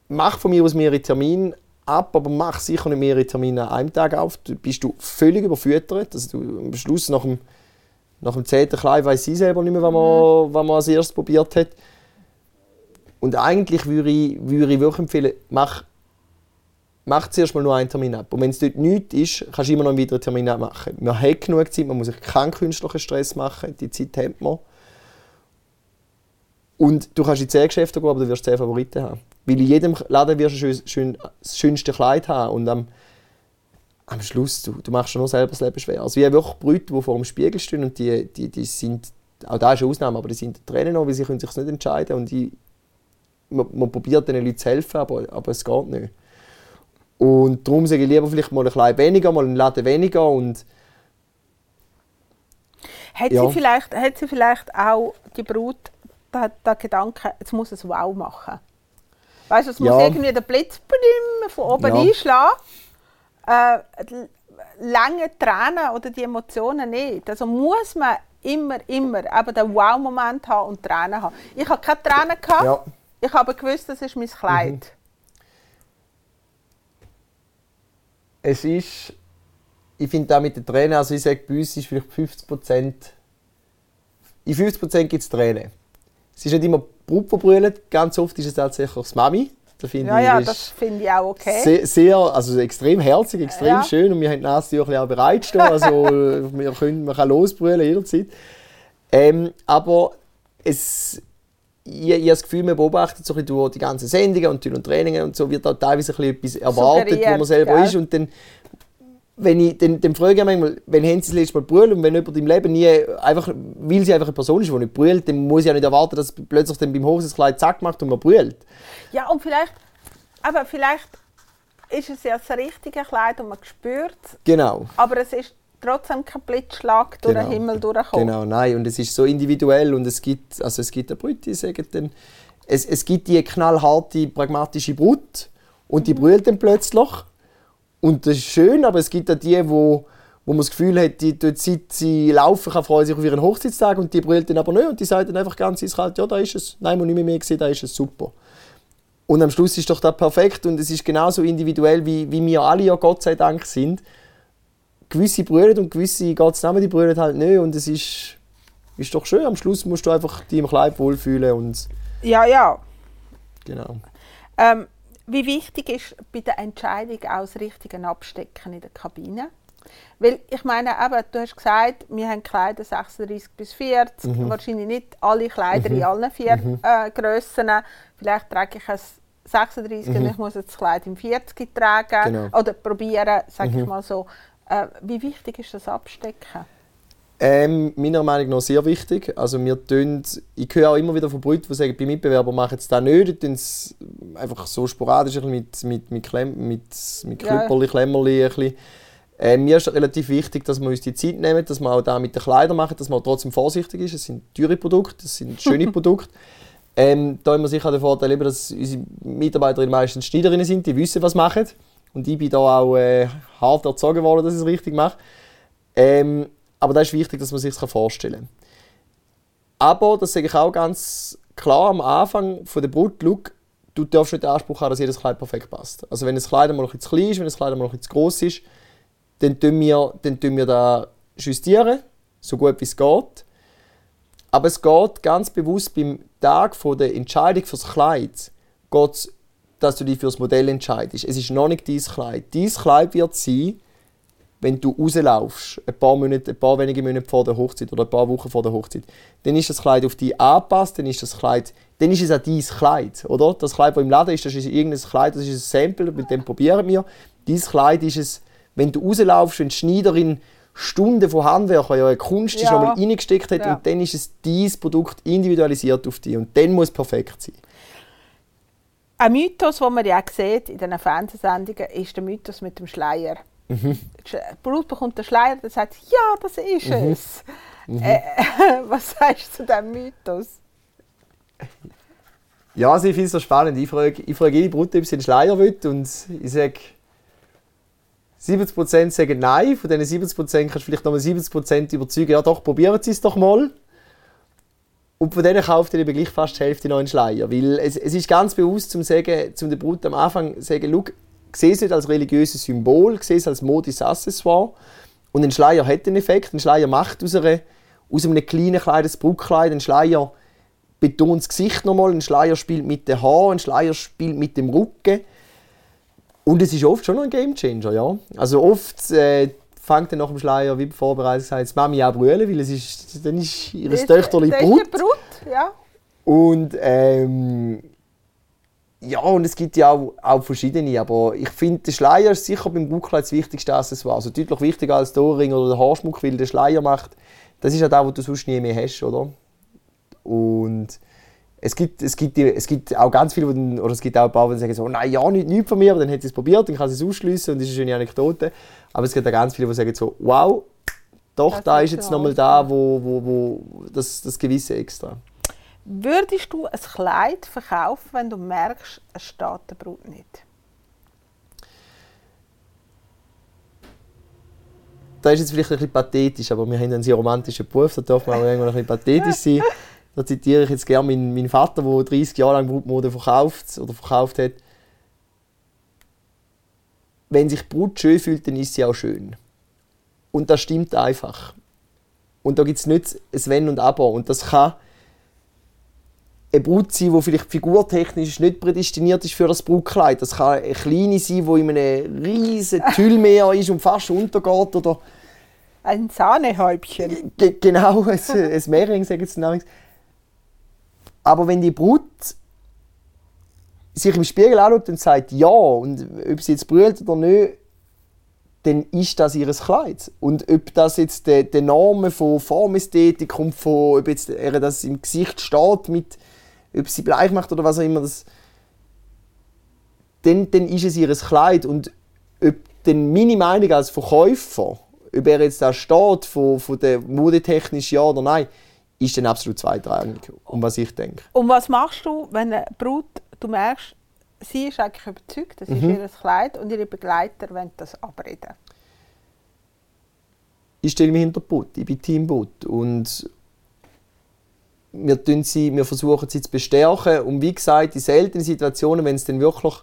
Mach von mir aus mehrere Termine ab, aber mach sicher nicht mehrere Termine an einem Tag auf. Du bist du völlig überfüttert. Also du, am Schluss nach dem, nach dem 10. Kleid weiß sie selber nicht mehr, was man, was man als erstes probiert hat. Und eigentlich würde ich, würde ich wirklich empfehlen, mach, mach zuerst mal nur einen Termin ab. Und wenn es dort nichts ist, kannst du immer noch einen weiteren Termin abmachen. Man hat genug Zeit, man muss sich keinen künstlichen Stress machen, die Zeit hat man. Und du kannst in 10 Geschäfte gehen, aber du wirst 10 Favoriten haben. Weil in jedem Laden wirst du schön, schön, das schönste Kleid haben und am, am Schluss, du, du machst dir nur selber das Leben schwer. Also wie wirklich Brüder, die vor dem Spiegel stehen und die, die, die sind, auch da ist eine Ausnahme, aber die sind Tränen noch, weil sie können sich nicht entscheiden und die, man, man probiert den Leuten zu helfen, aber, aber es geht nicht. Und darum sage ich lieber vielleicht mal ein klein weniger, mal einen Laden weniger und Hat, Ja. sie vielleicht, hat sie vielleicht auch die Brut den, den Gedanken, jetzt muss es wow machen? Weißt du, es muss Ja. irgendwie der Blitz von oben Ja. einschlagen. Äh, lange Tränen oder die Emotionen nicht. Also muss man immer, immer eben den Wow-Moment haben und Tränen haben. Ich habe keine Tränen gehabt. ja. Ich habe gewusst, das ist mein Kleid. es ist, ich finde auch mit den Tränen, also ich sage, bei uns ist vielleicht 50 Prozent, in 50 Prozent gibt es Tränen. Es ist nicht immer Brut, die brüllt, ganz oft ist es tatsächlich das Mami. Da finde Ja, ich, ja, das finde ich auch okay. sehr, sehr, also extrem herzig, extrem Ja. schön und wir haben die Nasentücher auch bereitstehen, also wir können, man kann losbrüllen jederzeit. Ähm, aber es, ich, ich habe das Gefühl, man beobachtet so ein bisschen durch die ganzen Sendungen und durch die Trainingen und so, wird da teilweise ein bisschen etwas erwartet, wo man Suggeriert, selber gell? ist und dann wenn ich, dann, dann frage ich manchmal, wenn haben sie das letzte Mal brüllt und wenn jemand im Leben nie, einfach, weil sie einfach eine Person ist, die nicht brüllt, dann muss ich ja nicht erwarten, dass plötzlich dann beim Hosenkleid zack macht und man brüllt. Ja, und vielleicht, aber vielleicht ist es ja das richtige Kleid und man spürt es, Genau. aber es ist trotzdem kein Blitzschlag durch Genau. den Himmel durchgekommen. Genau, nein, und es ist so individuell und es gibt, also es gibt eine Brut, die sagen dann, es, es gibt die knallharte, pragmatische Brut und die brüllt dann plötzlich und das ist schön, aber es gibt auch die, wo, wo man das Gefühl hat, die dort seit sie laufen kann, freuen sich auf ihren Hochzeitstag und die brüllt dann aber nicht und die sagt dann einfach ganz eiskalt, ja, da ist es, nein, muss nicht mehr, mehr sehen, da ist es super. Und am Schluss ist doch das perfekt und es ist genauso individuell, wie, wie wir alle ja Gott sei Dank sind. Gewisse brüllen und gewisse geht es die brüllen halt nicht und es ist, ist doch schön. Am Schluss musst du einfach dich im Kleid wohlfühlen und Ja, ja. genau. Ähm, wie wichtig ist bei der Entscheidung auch das richtige Abstecken in der Kabine? Weil ich meine, eben, du hast gesagt, wir haben Kleider 36 bis 40, Mhm. wahrscheinlich nicht alle Kleider in allen vier äh, Grössen. Vielleicht trage ich ein 36 und ich muss jetzt das Kleid im 40 tragen Mhm. Genau. oder probieren, sage ich mal so. Äh, wie wichtig ist das Abstecken? Ähm, meiner Meinung nach sehr wichtig. Also wir tun, ich höre auch immer wieder von Brüdern, die sagen, bei Mitbewerbern machen es das nicht. Die tun es einfach so sporadisch mit, mit, mit, Klemm, mit, mit Ja. Klüpperli, Klemmerli. Ein bisschen. Ähm, mir ist relativ wichtig, dass wir uns die Zeit nehmen, dass wir auch da mit den Kleidern machen, dass man trotzdem vorsichtig ist. Es sind teure Produkte, es sind schöne Produkte. Ähm, da haben wir sicher den Vorteil, eben, dass unsere Mitarbeiterinnen meistens Schneiderinnen sind, die wissen, was sie machen. Und ich bin da auch äh, hart erzogen worden, dass ich es richtig mache. Ähm, aber da ist wichtig, dass man sich das vorstellen kann. Aber, das sage ich auch ganz klar am Anfang von der Brut, look, du darfst nicht den Anspruch haben, dass jedes Kleid perfekt passt. Also wenn das Kleid mal ein zu klein ist, wenn das Kleid mal ein zu groß ist, dann tun wir, dann tun wir da justieren, so gut wie es geht. Aber es geht ganz bewusst beim Tag von der Entscheidung fürs Kleid, geht's, dass du dich fürs Modell entscheidest. Es ist noch nicht dein Kleid. Dein Kleid wird sein, wenn du rauslaufst, ein paar, Monate, ein paar wenige Monate vor der Hochzeit oder ein paar Wochen vor der Hochzeit, dann ist das Kleid auf dich angepasst, dann ist das Kleid, dann ist es auch dein Kleid, oder? Das Kleid, das im Laden ist, das ist irgendein Kleid, das ist ein Sample, mit dem probieren wir. Dein Kleid ist es, wenn du rauslaufst, wenn die Schneiderin Stunden von Handwerk, ja eine Kunst ist, Ja. nochmal reingesteckt hat Ja. und dann ist es dein Produkt individualisiert auf dich und dann muss es perfekt sein. Ein Mythos, den man ja auch sieht in diesen Fernsehsendungen, ist der Mythos mit dem Schleier. Mhm. Die Brut bekommt den Schleier und sagt, ja, das ist Mhm. es. Äh, was sagst du zu diesem Mythos? Ja, also ich finde es so spannend. Ich frage, ich frage jede Brut, ob sie einen Schleier will und ich sage, 70% sagen nein. Von diesen 70% kannst du vielleicht nochmal 70% überzeugen, ja doch, probieren Sie es doch mal. Und von denen kauft ihr eben gleich fast die Hälfte noch einen Schleier. Weil es, es ist ganz bewusst, zum sagen, zum der Brut am Anfang zu sagen, sehe es nicht als religiöses Symbol, sehe es als modisches Accessoire. Und ein Schleier hat einen Effekt. Ein Schleier macht aus, einer, aus einem kleinen Kleid ein Brutkleid. Ein Schleier betont das Gesicht nochmal. Ein Schleier spielt mit den Haaren. Ein Schleier spielt mit dem Rücken. Und es ist oft schon ein Gamechanger, ja. Also oft äh, fängt dann nach dem Schleier, wie vorbereitet gesagt, das Mami auch brüllen, weil es ist, dann ist ihr Töchterli Brut. Brut, ja. Und ähm, ja, und es gibt ja auch, auch verschiedene, aber ich finde, der Schleier ist sicher beim Brautkleid das wichtigste Accessoire. Also deutlich wichtiger als der Ohrring oder der Haarschmuck, weil der Schleier macht, das ist ja das, was du sonst nie mehr hast, oder? Und es gibt, es gibt, es gibt auch ganz viele, die, oder es gibt auch ein paar, die sagen so, nein, ja, nicht, nicht von mir, aber dann hat sie es probiert, dann kann sie es ausschließen und das ist eine schöne Anekdote. Aber es gibt auch ganz viele, die sagen so, wow, doch, Das da ist jetzt nochmal da, wo, wo, wo das, das gewisse Extra. Würdest du ein Kleid verkaufen, wenn du merkst, es steht der Brut nicht? Das ist jetzt vielleicht ein bisschen pathetisch, aber wir haben einen sehr romantischen Beruf, da darf man auch irgendwann ein bisschen pathetisch sein. Da zitiere ich jetzt gerne meinen, meinen Vater, der 30 Jahre lang Brutmode verkauft oder verkauft hat. Wenn sich Brut schön fühlt, dann ist sie auch schön. Und das stimmt einfach. Und da gibt es nicht ein Wenn und Aber. Und das kann eine Brut sein, die vielleicht figurtechnisch nicht prädestiniert ist für das Brutkleid. Das kann eine kleine sein, die in einem riesen Tüllmeer ist und fast untergeht. Oder Ein Sahnehäubchen. Ge genau, ein, ein Mehring, sagen sie namens. Aber wenn die Brut sich im Spiegel anschaut und sagt ja, und ob sie jetzt brüllt oder nicht, dann ist das ihr Kleid. Und ob das jetzt die, die Normen von Formästhetik und von, ob jetzt ihr das im Gesicht steht, mit, ob sie bleich macht oder was auch immer, das, dann, dann ist es ihr Kleid. Und ob dann meine Meinung als Verkäufer, ob er jetzt da steht, von, von der modetechnisch ja oder nein, ist dann absolut zweitrangig, um was ich denke. Und was machst du, wenn eine Brut, du merkst, sie ist eigentlich überzeugt, das ist ihr Kleid und ihre Begleiter wollen das abreden? ich stelle mich hinter Boot, ich bin Team Boot und wir, sie, wir versuchen sie zu bestärken und wie gesagt, in seltenen Situationen, wenn es dann wirklich,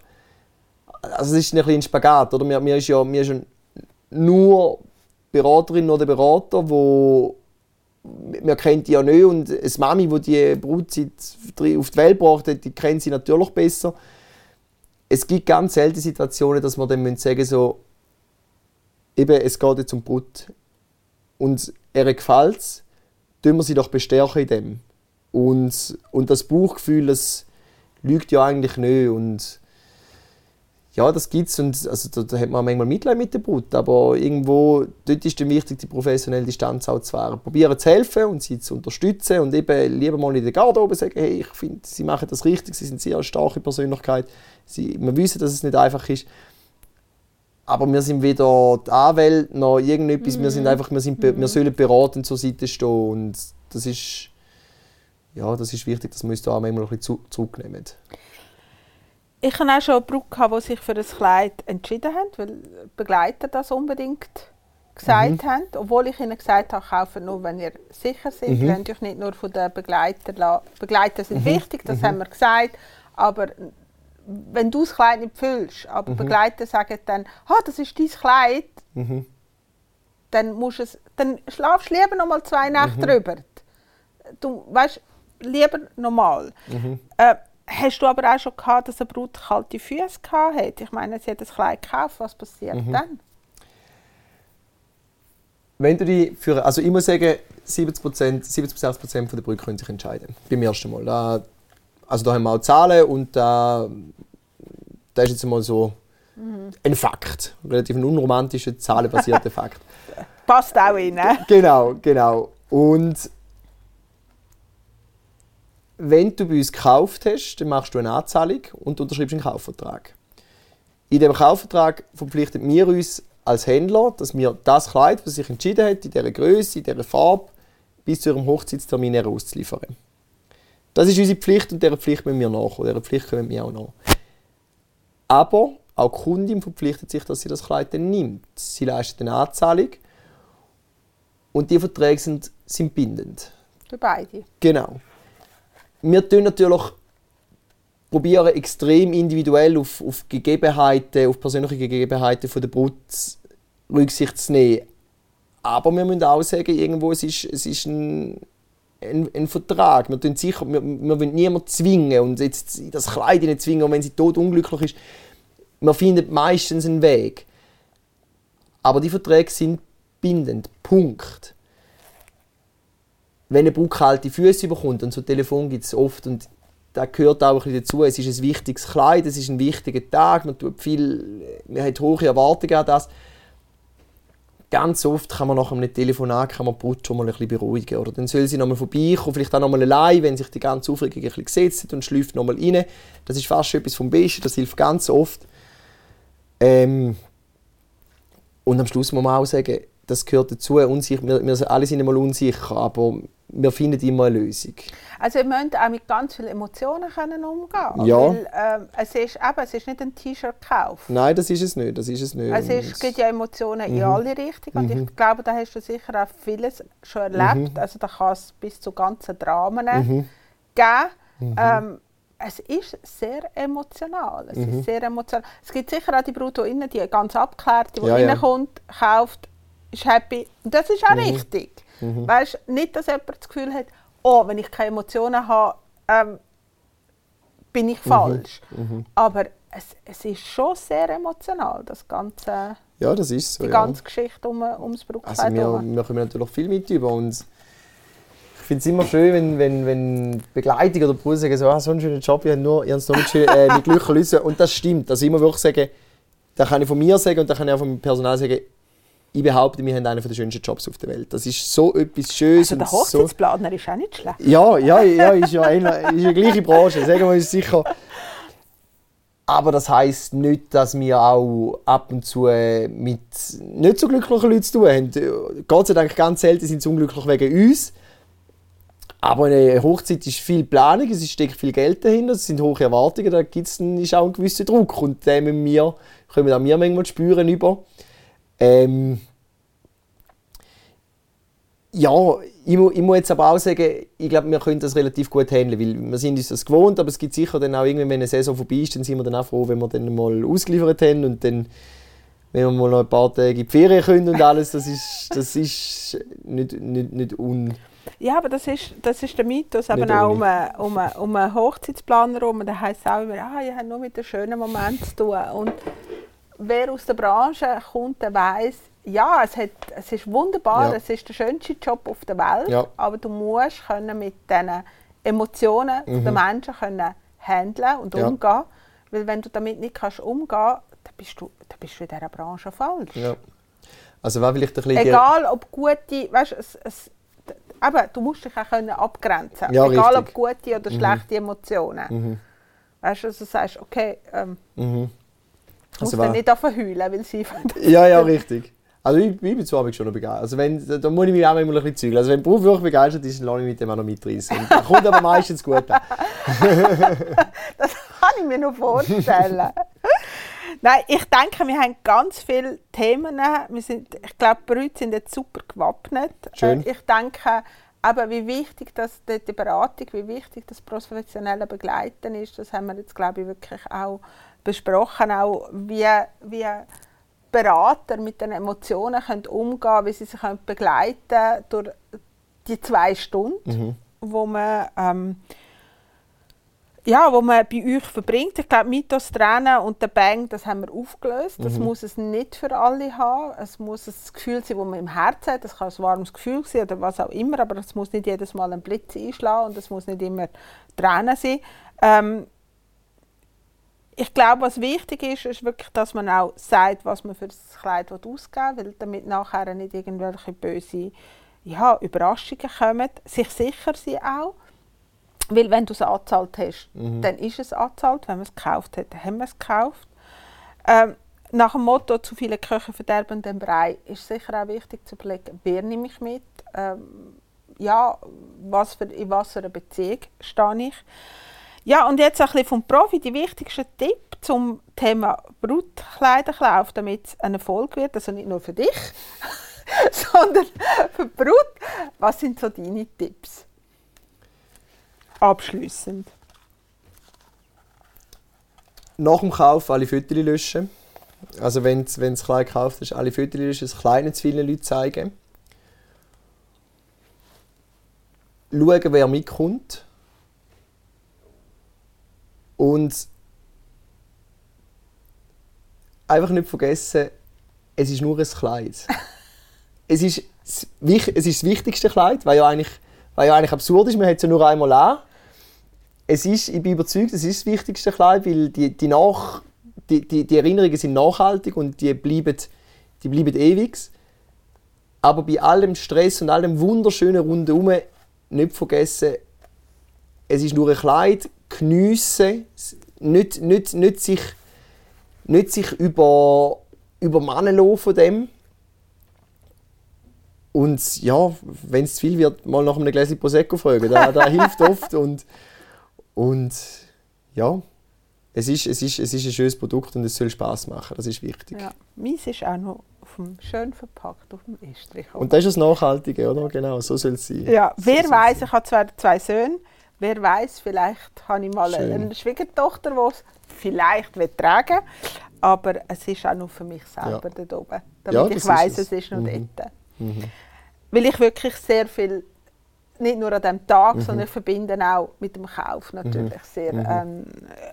also es ist ein bisschen ein Spagat, oder? Mir, mir ist ja, mir ist nur Beraterin oder Berater, wo man kennt die ja nicht und eine Mami, die die Brutzeit auf die Welt gebracht hat, die kennt sie natürlich besser. Es gibt ganz seltene Situationen, dass man dann sagen so, eben, es geht jetzt um Brut und er gefällt es, wir sie doch bestärken in dem. Und, und das Bauchgefühl, das lügt ja eigentlich nicht. Und ja, das gibt es. Und also, da, da hat man manchmal Mitleid mit der Brut. Aber irgendwo, dort ist dann wichtig, die professionelle Distanz auch zu wahren. Probieren zu helfen und sie zu unterstützen. Und eben lieber mal in der Garderobe sagen, hey, ich finde, sie machen das richtig, sie sind sehr eine starke Persönlichkeit. Sie, wir wissen, dass es nicht einfach ist. Aber wir sind weder die Anwälte noch irgendetwas. Wir sind einfach, wir, sind, wir sollen beratend zur Seite stehen. Und das ist, ja, das ist wichtig, dass wir uns da auch manchmal ein bisschen zu, zurücknehmen. Ich hatte auch schon Brut, gehabt, die sich für das Kleid entschieden haben, weil Begleiter das unbedingt gesagt haben. Obwohl ich ihnen gesagt habe, kaufen nur, wenn ihr sicher seid. Mhm. Lasst euch nicht nur von den Begleitern lassen. Begleiter sind wichtig, das haben wir gesagt. Aber wenn du das Kleid nicht fühlst, aber Begleiter sagen dann, ah, das ist dein Kleid, Mhm. dann, musst es, dann schlafst du lieber noch mal zwei Nächte drüber. Du weißt, lieber normal. Äh, hast du aber auch schon gehabt, dass eine Brut kalte Füße hatte? Ich meine, sie hat das Kleid gekauft, was passiert dann? Wenn du die für, also ich muss sagen, 70%, 70 bis 80 Prozent der Brüder können sich entscheiden. Beim ersten Mal. Da, also da haben wir auch Zahlen und da, da ist jetzt mal so ein Fakt. Relativ ein unromantischer, zahlenbasierter Fakt. Passt auch rein. ne? Genau, genau. Und wenn du bei uns gekauft hast, dann machst du eine Anzahlung und unterschreibst einen Kaufvertrag. In dem Kaufvertrag verpflichtet wir uns als Händler, dass wir das Kleid, das sich entschieden hat, in dieser Größe, in dieser Farbe, bis zu ihrem Hochzeitstermin auszuliefern. Das ist unsere Pflicht und dieser Pflicht müssen wir nachkommen. Dieser Pflicht können wir auch nach. Aber auch die Kundin verpflichtet sich, dass sie das Kleid dann nimmt. Sie leistet eine Anzahlung und die Verträge sind, sind bindend. Für beide. Genau. Wir tun natürlich probieren extrem individuell auf, auf Gegebenheiten, auf persönliche Gegebenheiten von der Brut Rücksicht zu nehmen. Aber wir müssen auch sagen, irgendwo es ist es ist ein, ein, ein Vertrag. Wir, sicher, wir, wir wollen niemanden zwingen und jetzt das Kleid nicht zwingen, und wenn sie tot unglücklich ist. Man findet meistens einen Weg. Aber die Verträge sind bindend. Punkt. Wenn eine Brut kalte Füße bekommt, und so Telefon gibt es oft, und da gehört auch ein bisschen dazu, es ist ein wichtiges Kleid, es ist ein wichtiger Tag, man, tut viel, man hat hohe Erwartungen an das. Ganz oft kann man nach einem Telefonat kann man Brut schon mal ein bisschen beruhigen. Oder dann soll sie noch mal vorbeikommen, vielleicht auch noch mal allein, wenn sich die ganze Aufregung ein bisschen gesetzt hat und schläft noch mal rein. Das ist fast etwas vom Besten, das hilft ganz oft. Ähm, und am Schluss muss man auch sagen, das gehört dazu. Unsicher, wir, wir alle sind einmal unsicher, aber wir finden immer eine Lösung. Also ihr müsst auch mit ganz vielen Emotionen können umgehen Ja. Weil, ähm, es, ist, eben, es ist nicht ein T-Shirt-Kauf. Nein, das ist es nicht. Das ist es nicht. Also es gibt ja Emotionen in Mhm. alle Richtungen. Und ich glaube, da hast du sicher auch vieles schon erlebt. Mhm. Also da kann es bis zu ganzen Dramen geben. Ähm, es ist sehr emotional. Es Mhm. ist sehr emotional. Es gibt sicher auch die Brut, die innen, die ganz abgeklärt, die Ja, ja. reinkommt, kauft, ist happy. Das ist auch Mhm. richtig. Weißt, nicht, dass jemand das Gefühl hat, oh, wenn ich keine Emotionen habe, ähm, bin Mhm. ich falsch. Aber es, es ist schon sehr emotional, das ganze, ja, das ist so. die ja. ganze Geschichte um, ums Brautkleid. Also wir, wir kommen natürlich viel mit über und ich finde es immer schön, wenn, wenn, wenn Begleitung oder Brüder sagen, so, ah, so einen schönen Job, ich habe nur, noch nicht schön, äh, mit Glück lösen. Und das stimmt. Also immer wirklich sagen, da kann ich von mir sagen und da kann ich auch vom Personal sagen, ich behaupte, wir haben einen der schönsten Jobs auf der Welt. Das ist so etwas Schönes. also der und so, Hochzeitsplaner ist auch nicht schlecht. ja, ja, ja, ist ja eine, ist ja gleiche Branche, sagen wir uns sicher. Aber das heißt nicht, dass wir auch ab und zu äh, mit nicht so glücklichen Leuten zu tun haben. Gott sei Dank ganz selten sind sie unglücklich wegen uns. Aber eine Hochzeit ist viel Planung, es steckt viel Geld dahinter, es sind hohe Erwartungen, da gibt's dann ist auch ein gewisser Druck und den wir, können auch wir manchmal spüren über. Ähm, ja, ich, mu, ich muss jetzt aber auch sagen, ich glaube, wir können das relativ gut handeln, weil wir sind uns das gewohnt, aber es gibt sicher dann auch irgendwann, wenn eine Saison vorbei ist, dann sind wir dann auch froh, wenn wir dann mal ausgeliefert haben und dann, wenn wir mal noch ein paar Tage in die Ferien können und alles, das ist, das ist nicht, nicht, nicht un... Ja, aber das ist, das ist der Mythos eben auch um, einen- um, einen- um einen Hochzeitsplaner herum. Da heisst es auch immer, ah, ich habe nur mit den schönen Momenten zu tun. Und wer aus der Branche kommt, der weiss, ja, es, hat, es ist wunderbar, Ja. es ist der schönste Job auf der Welt, Ja. aber du musst können mit diesen Emotionen der Menschen können handeln und Mhm. Ja. umgehen. Weil wenn du damit nicht kannst umgehen kannst, dann bist du, dann bist du in dieser Branche falsch. Ja. Also war vielleicht ein bisschen... Egal ob gute, weißt, es, es, eben, du musst dich auch können abgrenzen Ja, Egal richtig. ob gute oder schlechte Emotionen. Weißt du, also du sagst, okay, ähm, Mhm. Also war- nicht anfangen heulen, weil sie Ja, ja, richtig. Also ich, ich bin Abend schon noch begeistert. Also wenn, da muss ich mich auch manchmal ein bisschen zügeln. Also wenn Beruf wirklich begeistert ist, dann lasse ich mit dem auch noch mitreißen. Kommt aber meistens gut an. Das kann ich mir noch vorstellen. Nein, ich denke, wir haben ganz viele Themen. Wir sind, ich glaube, die Brüder sind jetzt super gewappnet. Schön. Äh, Ich denke, aber wie wichtig das, die, die Beratung, wie wichtig das professionelle Begleiten ist, das haben wir jetzt, glaube ich, wirklich auch besprochen. Auch wie, wie Berater mit den Emotionen können umgehen können, wie sie sich können begleiten können durch die zwei Stunden, wo man... Ähm, ja, wo man bei euch verbringt. Ich glaube, Mythos Tränen und der Bang, das haben wir aufgelöst. Das muss es nicht für alle haben. Es muss ein Gefühl sein, das man im Herzen hat. Das kann ein warmes Gefühl sein oder was auch immer, aber es muss nicht jedes Mal ein Blitz einschlagen und es muss nicht immer Tränen sein. Ähm, ich glaube, was wichtig ist, ist wirklich, dass man auch sagt, was man für das Kleid ausgeben will, weil damit nachher nicht irgendwelche böse ja, Überraschungen kommen. Sich sicher sein auch. Weil wenn du es angezahlt hast, dann ist es angezahlt. Wenn man es gekauft hat, dann haben wir es gekauft. Ähm, nach dem Motto «Zu viele Köche verderben den Brei» ist sicher auch wichtig zu überlegen, wer nehme ich mit. Ähm, ja, was für, in was für einer Beziehung stehe ich. Ja, und jetzt ein bisschen vom Profi die wichtigsten Tipp zum Thema Brutkleiderkauf, damit es ein Erfolg wird, also nicht nur für dich, sondern für die Brut. Was sind so deine Tipps? Abschließend. Nach dem Kauf alle Fotos löschen. Also wenn du das Kleid gekauft hast, alle Fotos löschen, das Kleid nicht zu vielen Leuten zeigen. Schauen, wer mitkommt. Und einfach nicht vergessen, es ist nur ein Kleid. es, ist, es ist das wichtigste Kleid, weil ja eigentlich, weil ja eigentlich absurd ist, man hat es ja nur einmal an. Es ist, ich bin überzeugt, es ist das wichtigste Kleid, weil die, die, Nach, die, die, die Erinnerungen sind nachhaltig und die bleiben, die bleiben ewig. Aber bei allem Stress und allem wunderschönen rundherum nicht vergessen, es ist nur ein Kleid, geniessen, nicht, nicht, nicht sich nicht sich über, übermannen lassen von dem. Und ja, wenn es zu viel wird, mal nach einem Gläschen Prosecco fragen. Das, das hilft oft. Und, und ja, es ist, es, ist, es ist ein schönes Produkt und es soll Spaß machen. Das ist wichtig. Ja, meins ist auch noch auf dem, schön verpackt auf dem Estrich. Und das ist das Nachhaltige, oder? Genau, so soll es sein. Ja, wer so weiß, ich habe zwar zwei Söhne, wer weiß, vielleicht habe ich mal Schön. eine Schwiegertochter, die es vielleicht tragen will. Aber es ist auch nur für mich selber ja. dort oben, damit ja, ich weiß, es. es ist noch mhm. dort. Mhm. Weil ich wirklich sehr viel, nicht nur an diesem Tag, mhm. sondern ich verbinde auch mit dem Kauf natürlich mhm. sehr mhm. ähm,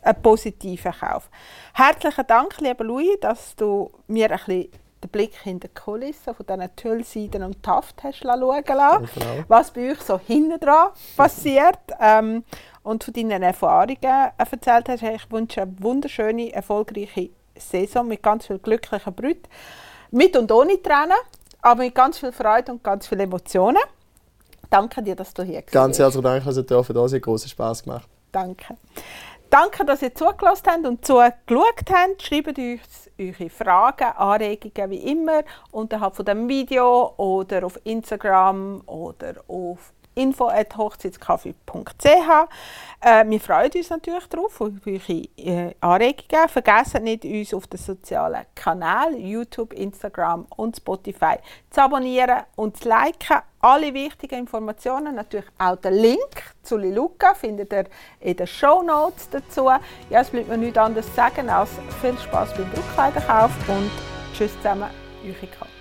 einen positiven Kauf. Herzlichen Dank, lieber Louis, dass du mir ein bisschen den Blick hinter die Kulissen von diesen Tüllseiden und Taft hast schauen lassen, genau. was bei euch so hinten dran passiert ähm, und von deinen Erfahrungen erzählt hast. Ich wünsche eine wunderschöne, erfolgreiche Saison mit ganz viel glücklichen Brüten. Mit und ohne Tränen, aber mit ganz viel Freude und ganz vielen Emotionen. Danke dir, dass du hier bist. Ganz herzlichen Dank, dass ihr da Es hat großen Spaß gemacht. Danke. Danke, dass ihr zugelassen habt und zugeschaut habt. Schreibt uns eure Fragen, Anregungen wie immer unterhalb von dem Video oder auf Instagram oder auf info.hochzeitskaffee.ch. Äh, wir freuen uns natürlich darauf, auf eure äh, Anregungen. Vergesst nicht, uns auf den sozialen Kanälen YouTube, Instagram und Spotify zu abonnieren und zu liken. Alle wichtigen Informationen, natürlich auch den Link zu Liluka, findet ihr in den Show Notes dazu. Ja, es bleibt mir nichts anderes zu sagen als viel Spaß beim Brautkleiderkauf und tschüss zusammen, eure Kathi.